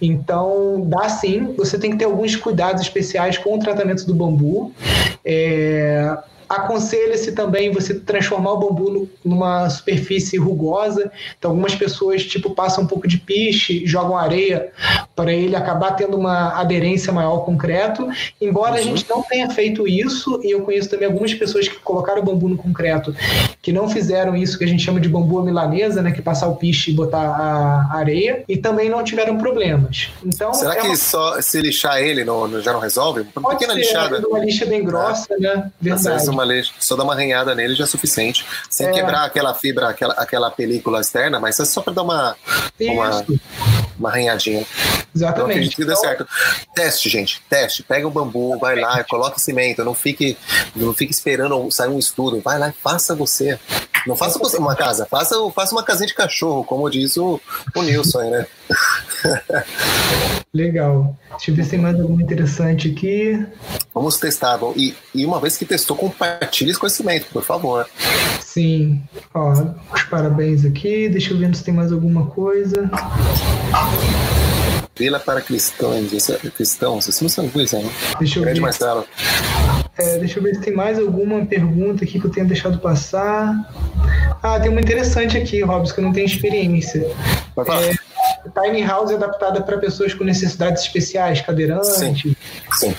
Então, dá sim, você tem que ter alguns cuidados especiais com o tratamento do bambu. É, Aconselha-se também você transformar o bambu numa superfície rugosa. Então, algumas pessoas tipo passam um pouco de piche, jogam areia para ele acabar tendo uma aderência maior ao concreto. Embora uhum. a gente não tenha feito isso, e eu conheço também algumas pessoas que colocaram o bambu no concreto que não fizeram isso que a gente chama de bambu milanesa, né, que passar o piche e botar a areia, e também não tiveram problemas. Então, será é que uma... só se lixar ele não, já não resolve? Uma Pode pequena ser, lixada. Uma lixa bem grossa, é. né? Verdade uma só dar uma arranhada nele já é suficiente. Sem é. quebrar aquela fibra, aquela, aquela película externa, mas é só para dar uma, uma, uma arranhadinha. Exatamente. Então, acredito que então... certo. Teste, gente. Teste. Pega o bambu, vai lá, coloca cimento. Não fique, não fique esperando sair um estudo. Vai lá e faça você. Não faça uma casa, faça, faça uma casinha de cachorro, como diz o, o Nilson aí, né? Legal. Deixa eu ver se tem mais alguma interessante aqui. Vamos testar. E, e uma vez que testou, compartilhe esse conhecimento, por favor. Sim. Ó, os parabéns aqui. Deixa eu ver se tem mais alguma coisa. Vila para cristãos. É cristãos. Isso não sabe coisa, né? Deixa eu Grande ver. Marcelo. É, deixa eu ver se tem mais alguma pergunta aqui que eu tenha deixado passar. Ah, tem uma interessante aqui, Robson, que eu não tenho experiência. Vai falar. É, tiny house adaptada para pessoas com necessidades especiais, cadeirantes. Sim. Sim.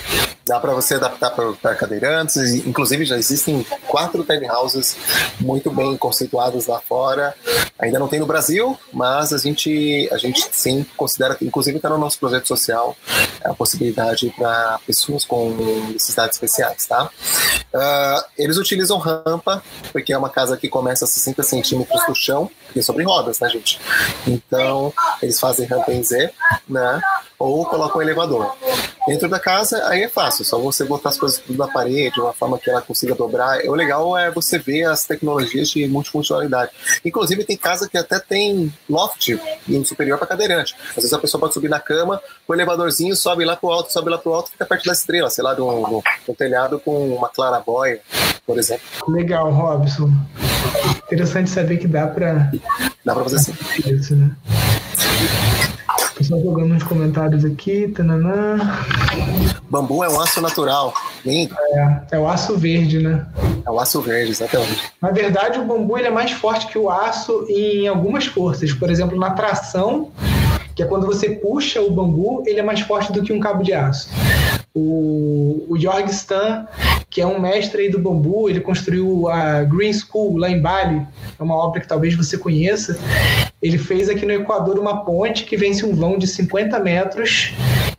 Dá para você adaptar para cadeirantes, inclusive já existem quatro tiny houses muito bem conceituadas lá fora. Ainda não tem no Brasil, mas a gente, a gente sim considera, inclusive está no nosso projeto social, a possibilidade para pessoas com necessidades especiais, tá? Uh, eles utilizam rampa, porque é uma casa que começa a 60 centímetros do chão, sobre rodas, né, gente? Então, eles fazem rampa em Z, né? Ou colocam um elevador. Dentro da casa, aí é fácil, só você botar as coisas tudo na parede, de uma forma que ela consiga dobrar. O legal é você ver as tecnologias de multifuncionalidade. Inclusive, tem casa que até tem loft no superior para cadeirante. Às vezes a pessoa pode subir na cama, o elevadorzinho sobe lá pro alto, sobe lá pro alto, fica perto da estrela, sei lá, no, no telhado com uma clarabóia, por exemplo. Legal, Robson. Interessante saber que dá para. Dá para fazer assim. Isso, né? Pessoal jogando uns comentários aqui. Tananã. Bambu é um aço natural. Lindo. É, é o aço verde, né? É o aço verde, exatamente. Na verdade, o bambu ele é mais forte que o aço em algumas forças. Por exemplo, na tração, que é quando você puxa o bambu, ele é mais forte do que um cabo de aço. O, o Jorg Stan, que é um mestre aí do bambu, ele construiu a Green School lá em Bali, é uma obra que talvez você conheça. Ele fez aqui no Equador uma ponte que vence um vão de 50 metros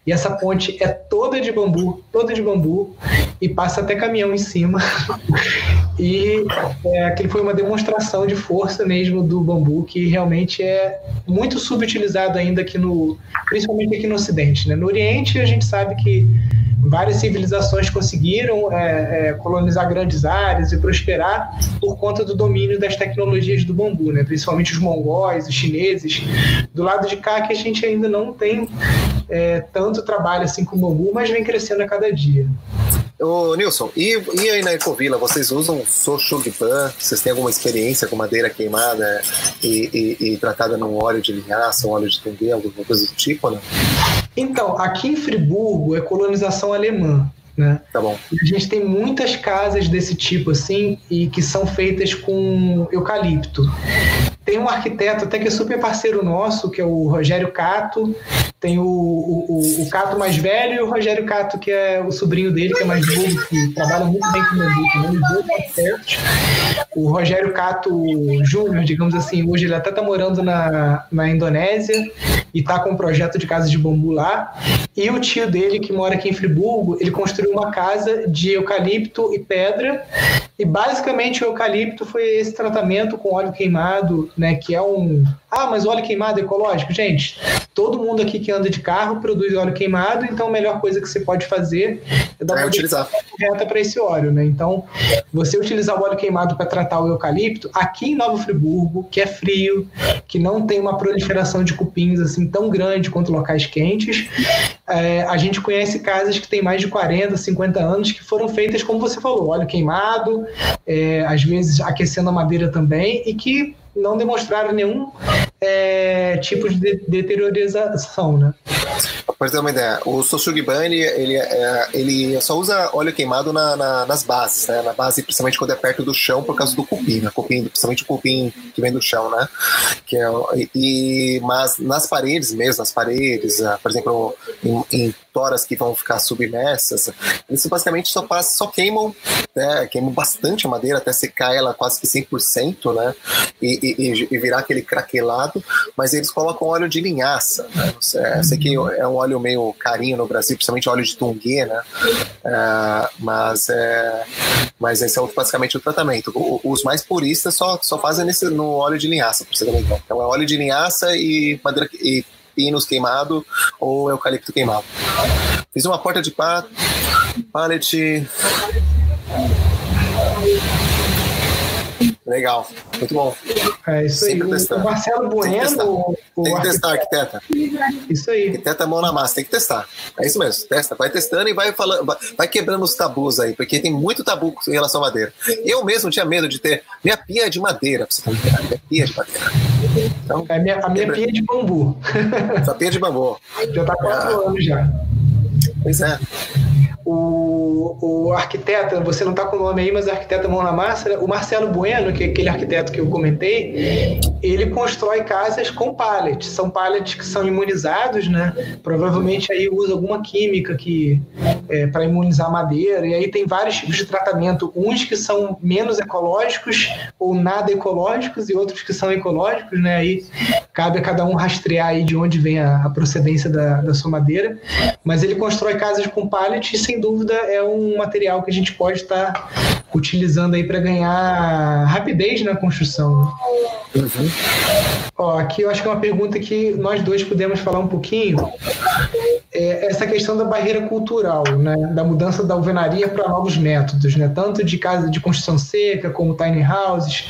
e essa ponte é toda de bambu, toda de bambu, e passa até caminhão em cima. e é, aquele foi uma demonstração de força mesmo do bambu, que realmente é muito subutilizado ainda aqui no, principalmente aqui no Ocidente. Né? No Oriente a gente sabe que várias civilizações conseguiram é, é, colonizar grandes áreas e prosperar por conta do domínio das tecnologias do bambu, né? principalmente os mongóis, os chineses. Do lado de cá que a gente ainda não tem é, tanto trabalho assim com bambu, mas vem crescendo a cada dia. Ô, Nilson, e, e aí na Ecovila, vocês usam Sochugpan? Vocês têm alguma experiência com madeira queimada e, e, e tratada num óleo de linhaça, um óleo de tunguê, alguma coisa do tipo, né? Então, aqui em Friburgo é colonização alemã. Né? Tá bom. E a gente tem muitas casas desse tipo assim e que são feitas com eucalipto. Tem um arquiteto até que é super parceiro nosso, que é o Rogério Cato. Tem o, o, o Cato mais velho e o Rogério Cato, que é o sobrinho dele, que é mais novo, que trabalha muito bem com o também, dois arquitetos. O Rogério Cato Júnior, digamos assim, hoje ele até está morando na, na Indonésia e está com um projeto de casa de bambu lá. E o tio dele, que mora aqui em Friburgo, ele construiu uma casa de eucalipto e pedra. E basicamente o eucalipto foi esse tratamento com óleo queimado né? Que é um. Ah, mas óleo queimado é ecológico? Gente, todo mundo aqui que anda de carro produz óleo queimado, então a melhor coisa que você pode fazer é dar é uma utilizar correta para esse óleo, né? Então, você utilizar o óleo queimado para tratar o eucalipto, aqui em Nova Friburgo, que é frio, que não tem uma proliferação de cupins assim tão grande quanto locais quentes, é, a gente conhece casas que têm mais de 40, 50 anos que foram feitas, como você falou, óleo queimado, é, às vezes aquecendo a madeira também, e que não demonstraram nenhum é, tipo de deteriorização, né? Para ter uma ideia, o Soshugibani, ele, é, ele só usa óleo queimado na, na, nas bases, né? Na base, principalmente quando é perto do chão, por causa do cupim, né? Cupim, principalmente o cupim que vem do chão, né? Que é, e, mas nas paredes mesmo, nas paredes, ah, por exemplo, em, em toras que vão ficar submersas, eles basicamente só, passam, só queimam, né? Queimam bastante a madeira até secar ela quase que 100%, né? E, e, e virar aquele craquelado, mas eles colocam óleo de linhaça, né? Eu sei que é um óleo meio carinho no Brasil, principalmente óleo de tungue, né? É, mas, é, mas esse é basicamente o tratamento. Os mais puristas só, só fazem nesse, no óleo de linhaça, por você ter Então é óleo de linhaça e madeira e pinos queimado ou eucalipto queimado. Fiz uma porta de pá, pallet. Legal, muito bom. É isso Sempre aí. Testando. O Marcelo Bueno. Tem que, tem que testar, arquiteta. Isso aí. Arquiteta mão na massa, tem que testar. É isso mesmo, testa, vai testando e vai falando, vai quebrando os tabus aí, porque tem muito tabu em relação à madeira. Eu mesmo tinha medo de ter. Minha pia é de madeira, pra você ter Minha pia é de madeira. Então, é minha, a minha pia é de bambu. Sua pia é de bambu. Já tá quatro ah. anos já. Pois é o, o arquiteto, você não está com o nome aí, mas o arquiteto mão na massa, o Marcelo Bueno, que é aquele arquiteto que eu comentei, ele constrói casas com pallets. São pallets que são imunizados, né? Provavelmente aí usa alguma química que é, para imunizar a madeira. E aí tem vários tipos de tratamento, uns que são menos ecológicos ou nada ecológicos e outros que são ecológicos, né? Aí cabe a cada um rastrear aí de onde vem a, a procedência da, da sua madeira. Mas ele constrói casas com pallet sem dúvida é um material que a gente pode estar tá utilizando aí para ganhar rapidez na construção. Né? Uhum. Ó, aqui eu acho que é uma pergunta que nós dois podemos falar um pouquinho. É essa questão da barreira cultural, né? da mudança da alvenaria para novos métodos, né? tanto de casa de construção seca como tiny houses.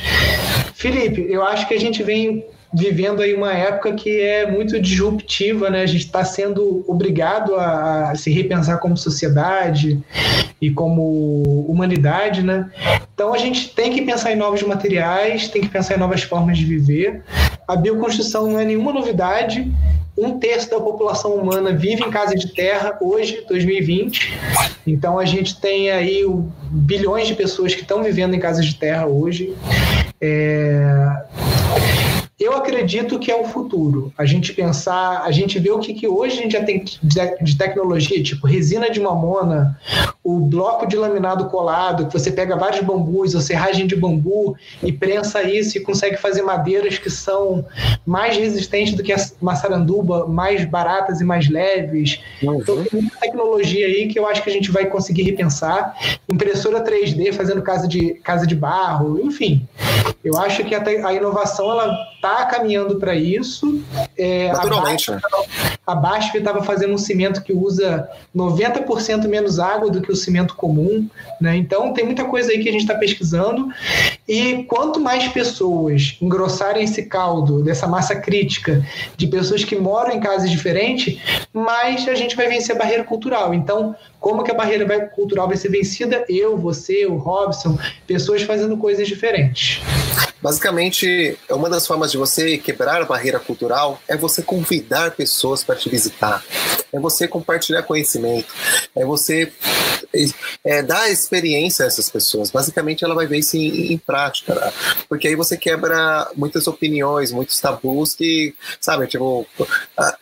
Felipe, eu acho que a gente vem vivendo aí uma época que é muito disruptiva, né? A gente está sendo obrigado a, se repensar como sociedade e como humanidade, né? Então a gente tem que pensar em novos materiais, tem que pensar em novas formas de viver. A bioconstrução não é nenhuma novidade um terço da população humana vive em casa de terra hoje, 2020. Então a gente tem aí bilhões de pessoas que estão vivendo em casas de terra hoje. É, eu acredito que é o futuro. A gente pensar, a gente vê o que, que hoje a gente já tem de tecnologia, tipo resina de mamona, o bloco de laminado colado, que você pega vários bambus ou serragem de bambu e prensa isso e consegue fazer madeiras que são mais resistentes do que a maçaranduba, mais baratas e mais leves. Uhum. Então tem muita tecnologia aí que eu acho que a gente vai conseguir repensar. Impressora 3D fazendo casa de, casa de barro, enfim. Eu acho que a, a inovação ela está caminhando para isso. É, Naturalmente. A BASF estava fazendo um cimento que usa 90% menos água do que o cimento comum. Né? Então, tem muita coisa aí que a gente está pesquisando. E quanto mais pessoas engrossarem esse caldo dessa massa crítica de pessoas que moram em casas diferentes, mais a gente vai vencer a barreira cultural. Então, como que a barreira cultural vai ser vencida? Eu, você, o Robson, pessoas fazendo coisas diferentes. Basicamente, uma das formas de você quebrar a barreira cultural é você convidar pessoas para te visitar, é você compartilhar conhecimento, é você é, dar experiência a essas pessoas. Basicamente, ela vai ver isso em, em prática, né? porque aí você quebra muitas opiniões, muitos tabus que, sabe, tipo,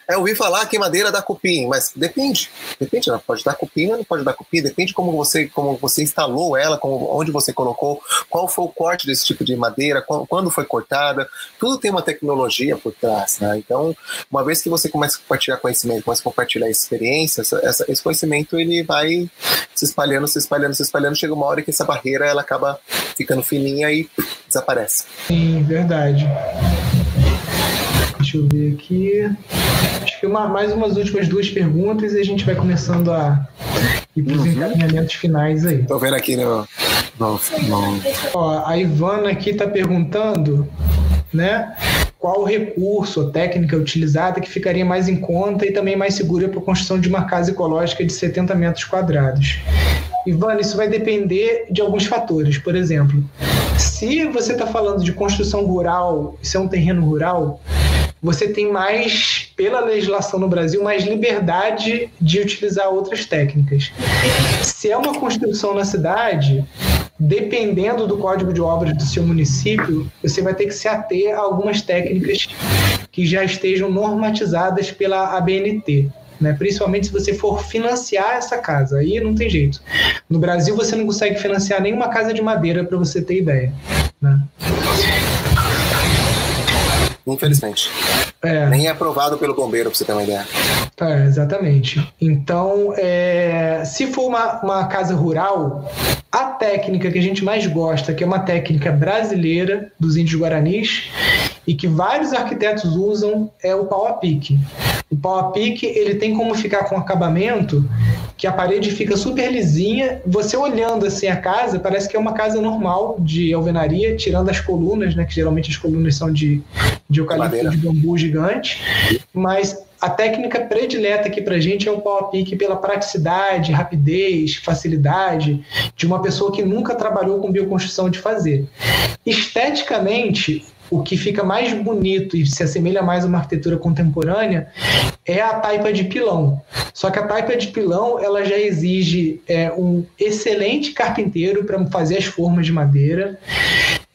é ouvir falar que madeira dá cupim, mas depende, depende, ela pode dar cupim não pode dar cupim, depende como você, como você instalou ela, como, onde você colocou, qual foi o corte desse tipo de madeira, quando foi cortada, tudo tem uma tecnologia por trás, né? Então, uma vez que você começa a compartilhar conhecimento, começa a compartilhar experiência, essa, essa, esse conhecimento ele vai se espalhando, se espalhando, se espalhando, chega uma hora que essa barreira ela acaba ficando fininha e desaparece. Sim, verdade. Deixa eu ver aqui. Acho que uma, mais umas últimas duas perguntas e a gente vai começando a ir para os uhum. encaminhamentos finais aí. Estou vendo aqui no, não. Ó, a Ivana aqui está perguntando, né? Qual recurso ou técnica utilizada que ficaria mais em conta e também mais segura para a construção de uma casa ecológica de 70 metros quadrados? Ivana, isso vai depender de alguns fatores. Por exemplo, se você está falando de construção rural, se é um terreno rural, você tem mais, pela legislação no Brasil, mais liberdade de utilizar outras técnicas. Se é uma construção na cidade, dependendo do código de obras do seu município, você vai ter que se ater a algumas técnicas que já estejam normatizadas pela ABNT. Né? Principalmente se você for financiar essa casa, aí não tem jeito. No Brasil você não consegue financiar nenhuma casa de madeira para você ter ideia. Né? Infelizmente. É. Nem é aprovado pelo bombeiro, para você ter uma ideia. É, exatamente. Então, é, se for uma, uma casa rural, a técnica que a gente mais gosta, que é uma técnica brasileira dos índios guaranis, e que vários arquitetos usam, é o pau a pique. O pau a pique, ele tem como ficar com acabamento que a parede fica super lisinha. Você olhando assim a casa, parece que é uma casa normal de alvenaria, tirando as colunas, né? Que geralmente as colunas são de, de eucalipto de bambu gigante. Mas a técnica predileta aqui para gente é o pau a pique pela praticidade, rapidez, facilidade de uma pessoa que nunca trabalhou com bioconstrução de fazer. Esteticamente, o que fica mais bonito e se assemelha mais a uma arquitetura contemporânea é a taipa de pilão. Só que a taipa de pilão ela já exige é, um excelente carpinteiro para fazer as formas de madeira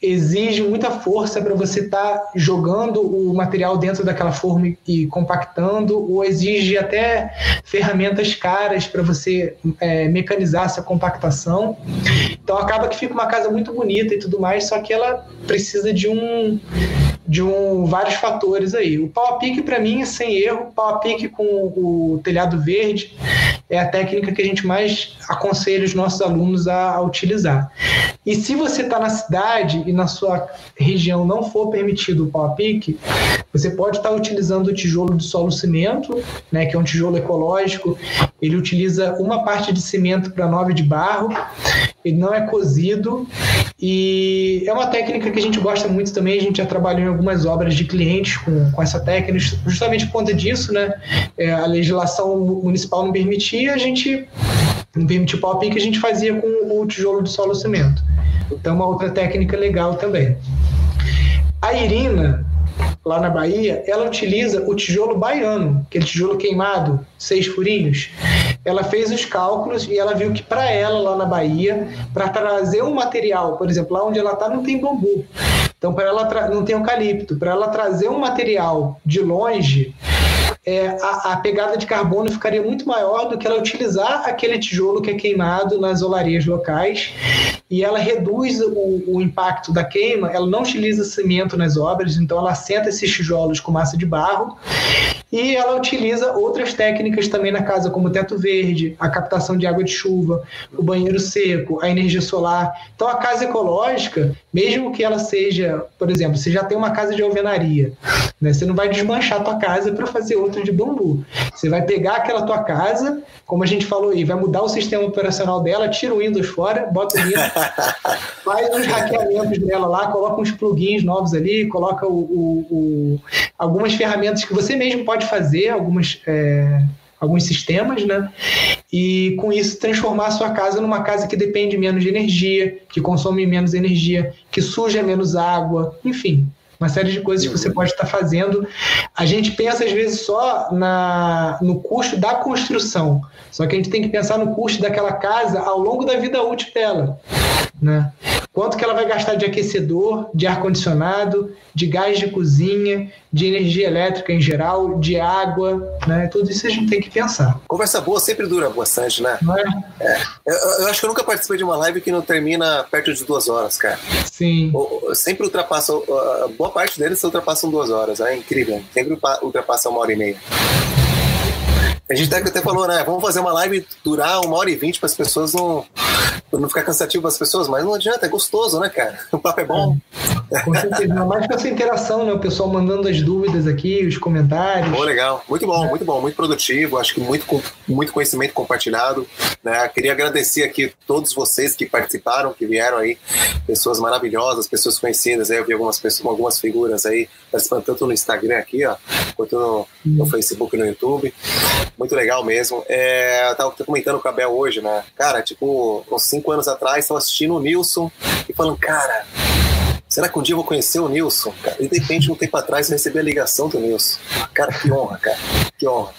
exige muita força para você estar tá jogando o material dentro daquela forma e compactando, ou exige até ferramentas caras para você é, mecanizar essa compactação. Então acaba que fica uma casa muito bonita e tudo mais, só que ela precisa de um de um, vários fatores aí. O pau a pique, para mim, sem erro, pau a pique com o telhado verde é a técnica que a gente mais aconselha os nossos alunos a, a utilizar. E se você está na cidade e na sua região não for permitido o pau a pique, você pode estar tá utilizando o tijolo de solo cimento, né, que é um tijolo ecológico. Ele utiliza uma parte de cimento para nove de barro, ele não é cozido e é uma técnica que a gente gosta muito também. A gente já trabalhou em algumas obras de clientes com, com essa técnica, justamente por conta disso, né? É, a legislação municipal não permitia, a gente não permitiu pau que a gente fazia com o tijolo de solo cimento. Então, uma outra técnica legal também. A Irina lá na Bahia, ela utiliza o tijolo baiano, aquele tijolo queimado, seis furinhos. Ela fez os cálculos e ela viu que para ela lá na Bahia, para trazer um material, por exemplo, lá onde ela está não tem bambu. Então, para ela não tem eucalipto, para ela trazer um material de longe, é, a, a, pegada de carbono ficaria muito maior do que ela utilizar aquele tijolo que é queimado nas olarias locais. E ela reduz o, o impacto da queima, ela não utiliza cimento nas obras, então ela assenta esses tijolos com massa de barro e ela utiliza outras técnicas também na casa, como o teto verde, a captação de água de chuva, o banheiro seco, a energia solar. Então, a casa ecológica, mesmo que ela seja, por exemplo, você já tem uma casa de alvenaria, né? você não vai desmanchar a tua casa para fazer outra de bambu. Você vai pegar aquela tua casa, como a gente falou aí, vai mudar o sistema operacional dela, tira o Windows fora, bota o Windows, faz os hackeamentos dela lá, coloca uns plugins novos ali, coloca o, o, o algumas ferramentas que você mesmo pode fazer, algumas. É, alguns sistemas, né? E com isso transformar a sua casa numa casa que depende menos de energia, que consome menos energia, que suja menos água, enfim, uma série de coisas que você pode estar fazendo. A gente pensa às vezes só na, no custo da construção, só que a gente tem que pensar no custo daquela casa ao longo da vida útil dela. Né? Quanto que ela vai gastar de aquecedor, de ar-condicionado, de gás de cozinha, de energia elétrica em geral, de água, né? Tudo isso a gente tem que pensar. Conversa boa sempre dura bastante, né? É? é. Eu, eu, acho que eu nunca participei de uma live que não termina perto de duas horas, cara. Sim. Eu, sempre ultrapassa, boa parte deles ultrapassam duas horas, é incrível. Sempre ultrapassa uma hora e meia. A gente até falou, né? Vamos fazer uma live durar uma hora e vinte para as pessoas não, não ficar cansativo para as pessoas, mas não adianta, é gostoso, né, cara? O papo é bom. É, com certeza, mais com essa interação, né? O pessoal mandando as dúvidas aqui, os comentários. Pô, legal. Muito bom, é. muito bom, muito produtivo. Acho que muito, muito conhecimento compartilhado. Né? Queria agradecer aqui todos vocês que participaram, que vieram aí, pessoas maravilhosas, pessoas conhecidas. Aí eu vi algumas pessoas, algumas figuras aí participando tanto no Instagram aqui, ó, quanto no, no Facebook e no YouTube. Muito legal mesmo. É, eu tava comentando com a Bel hoje, né? Cara, tipo, uns cinco anos atrás, estava assistindo o Nilson e falando, cara, será que um dia eu vou conhecer o Nilson? Cara, e de repente, um tempo atrás, eu recebi a ligação do Nilson. Cara, que honra, cara. Que honra.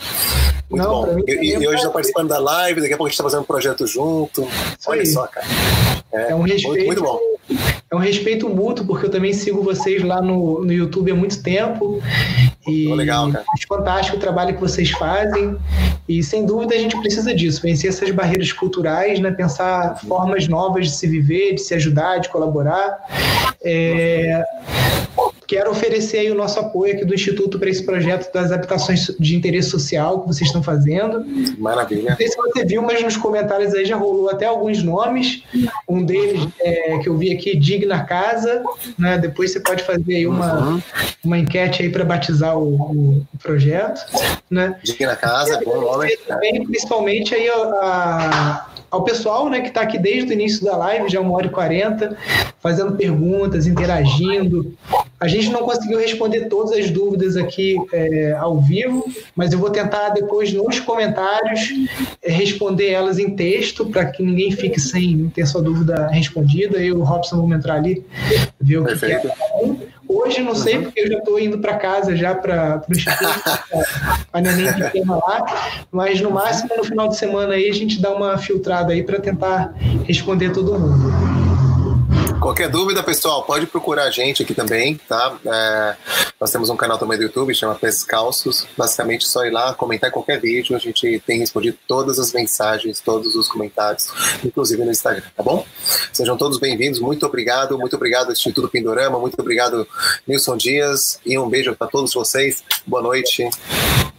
Muito Não, bom. E, e hoje está participando da live, daqui a pouco a gente está fazendo um projeto junto. Olha só, cara. É, é um respeito. Muito, muito bom é um respeito mútuo, porque eu também sigo vocês lá no, no YouTube há muito tempo. E oh, legal, cara. acho fantástico o trabalho que vocês fazem. E sem dúvida a gente precisa disso, vencer essas barreiras culturais, né? pensar formas novas de se viver, de se ajudar, de colaborar. É, Quero oferecer aí o nosso apoio aqui do Instituto para esse projeto das habitações de interesse social que vocês estão fazendo. Maravilha. Não sei se você viu, mas nos comentários aí já rolou até alguns nomes. Um deles é, que eu vi aqui, Digna Casa. Né? Depois você pode fazer aí uma, uhum. uma enquete aí para batizar o, o, projeto. Né? Digna Casa, bom nome. Também, principalmente aí a, ao pessoal né, que está aqui desde o início da live, já uma hora e quarenta, fazendo perguntas, interagindo. A gente não conseguiu responder todas as dúvidas aqui é, ao vivo, mas eu vou tentar depois nos comentários é, responder elas em texto para que ninguém fique sem ter sua dúvida respondida. Eu e o Robson vamos entrar ali, ver o Perfeito. é. Hoje não sei, uhum. porque eu já estou indo para casa já para o Instituto, a neném pequena lá, mas no máximo no final de semana aí a gente dá uma filtrada aí para tentar responder todo mundo. Qualquer dúvida, pessoal, pode procurar a gente aqui também, tá? É, nós temos um canal também do YouTube, chama Pescalços. Basicamente, só ir lá, comentar qualquer vídeo. A gente tem respondido todas as mensagens, todos os comentários, inclusive no Instagram, tá bom? Sejam todos bem-vindos. Muito obrigado, muito obrigado, Instituto Pindorama, muito obrigado, Nilson Dias. E um beijo para todos vocês. Boa noite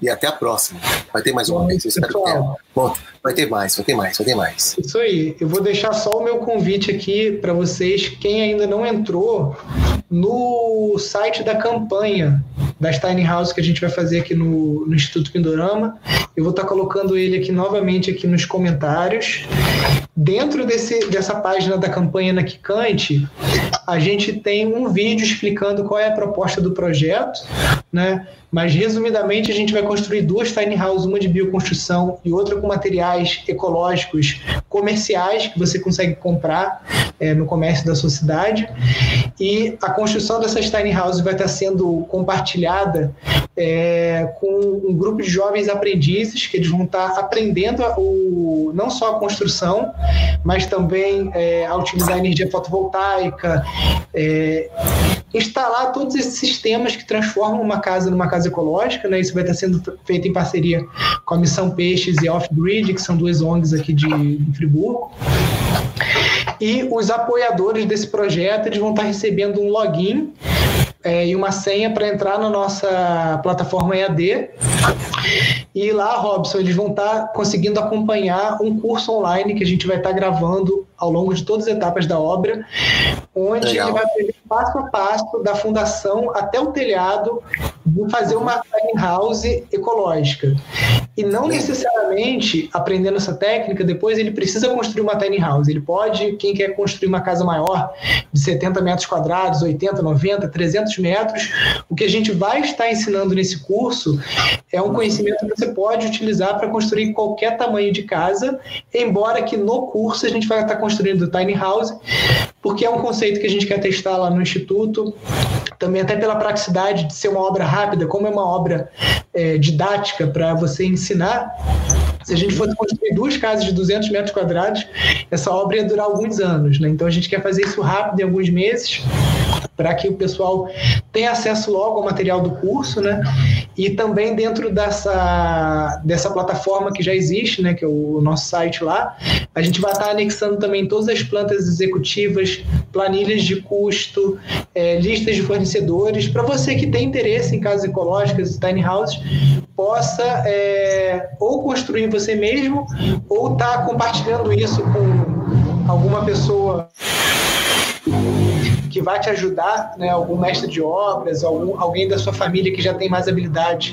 e até a próxima. Vai ter mais uma vez, espero que tenha. Bom, vai ter mais, vai ter mais, vai ter mais. Isso aí. Eu vou deixar só o meu convite aqui para vocês, quem ainda não entrou, no site da campanha das Tiny House que a gente vai fazer aqui no, no Instituto Pindorama. Eu vou estar colocando ele aqui novamente aqui nos comentários. Dentro desse, dessa página da campanha na Kikante, a gente tem um vídeo explicando qual é a proposta do projeto, né? Mas, resumidamente, a gente vai construir duas tiny houses, uma de bioconstrução e outra com materiais ecológicos comerciais que você consegue comprar é, no comércio da sua cidade. E a construção dessas tiny houses vai estar sendo compartilhada é, com um grupo de jovens aprendizes que eles vão estar aprendendo o, não só a construção, mas também é, a utilizar energia fotovoltaica, é, instalar todos esses sistemas que transformam uma casa numa casa ecológica, né? Isso vai estar sendo feito em parceria com a Missão Peixes e Off-Grid, que são duas ONGs aqui de, de Friburgo. E os apoiadores desse projeto eles vão estar recebendo um login é, e uma senha para entrar na nossa plataforma EAD. E lá, Robson, eles vão estar conseguindo acompanhar um curso online que a gente vai estar gravando ao longo de todas as etapas da obra, onde Legal. ele vai passo a passo da fundação até o telhado de fazer uma tiny house ecológica. E não necessariamente aprendendo essa técnica, depois ele precisa construir uma tiny house. Ele pode, quem quer construir uma casa maior, de 70 metros quadrados, 80, 90, 300 metros, o que a gente vai estar ensinando nesse curso é um conhecimento que você pode utilizar para construir qualquer tamanho de casa, embora que no curso a gente vai estar construindo tiny house, porque é um conceito que a gente quer testar lá no Instituto, também até pela praticidade de ser uma obra rápida, como é uma obra é, didática para você ensinar. Se a gente fosse construir duas casas de 200 metros quadrados, essa obra ia durar alguns anos, né? Então a gente quer fazer isso rápido, em alguns meses, para que o pessoal tenha acesso logo ao material do curso, né? E também dentro dessa, dessa plataforma que já existe, né, que é o nosso site lá, a gente vai estar anexando também todas as plantas executivas, planilhas de custo, é, listas de fornecedores, para você que tem interesse em casas ecológicas e tiny houses, possa é, ou construir você mesmo ou estar tá compartilhando isso com alguma pessoa que vai te ajudar, né, algum mestre de obras, algum, alguém da sua família que já tem mais habilidade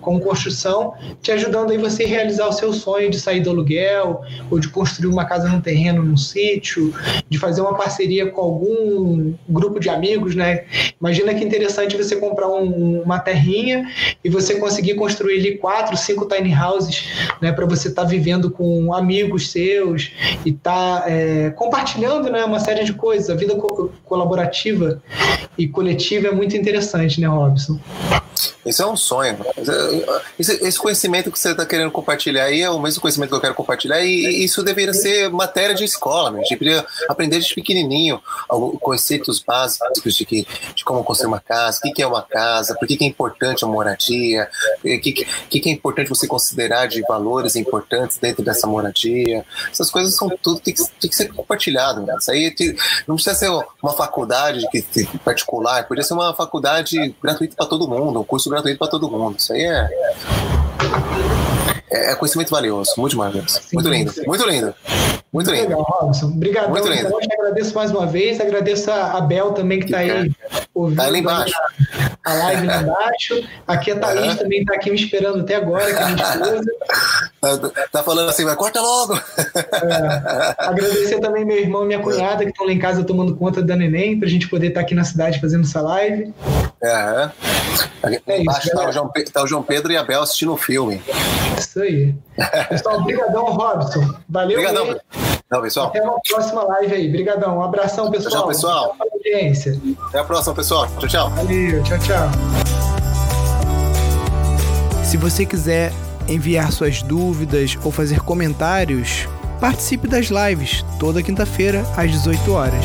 com construção, te ajudando aí você realizar o seu sonho de sair do aluguel, ou de construir uma casa num terreno, num sítio, de fazer uma parceria com algum grupo de amigos, né? Imagina que interessante você comprar um, uma terrinha e você conseguir construir ali quatro, cinco tiny houses, né, para você estar tá vivendo com amigos seus e estar tá, é, compartilhando, né, uma série de coisas. A vida co colaborativa e coletiva é muito interessante, né, Robson? Isso é um sonho. Esse, conhecimento que você está querendo compartilhar aí é o mesmo conhecimento que eu quero compartilhar e isso deveria ser matéria de escola. Né? A gente deveria aprender desde pequenininho conceitos básicos de, que, de como construir uma casa, o que é uma casa, por que é importante a moradia, o que, que é importante você considerar de valores importantes dentro dessa moradia. Essas coisas são tudo tem que, tem que ser compartilhado. Né? Isso aí não precisa ser uma faculdade particular, podia ser uma faculdade gratuita para todo mundo, um curso gratuito para todo mundo. Isso aí é, é, é conhecimento valioso, muito demais. Muito lindo, muito lindo. Muito lindo. Legal, Robson. Obrigado. Muito lindo. Então, eu agradeço mais uma vez, agradeço a Bel também que está aí ouvindo. Tá ali embaixo. A, live lá embaixo. Aqui a Thaís uhum. também está aqui me esperando até agora, que é a. Tá, tá falando assim, vai, corta logo. É, agradecer também meu irmão e minha cunhada que estão lá em casa tomando conta da neném, para a gente poder estar tá aqui na cidade fazendo essa live. É. é embaixo tá o, João, tá o João Pedro e a Bel assistindo o filme. Isso aí. Pessoal, obrigadão, Robson. Valeu. Obrigadão. Não, pessoal. Até uma próxima live aí. Obrigadão. Um abração, pessoal. Tchau, pessoal. Até a próxima, pessoal. Tchau, tchau. Valeu. Tchau, tchau. Se você quiser enviar suas dúvidas ou fazer comentários, participe das lives toda quinta-feira às 18 horas.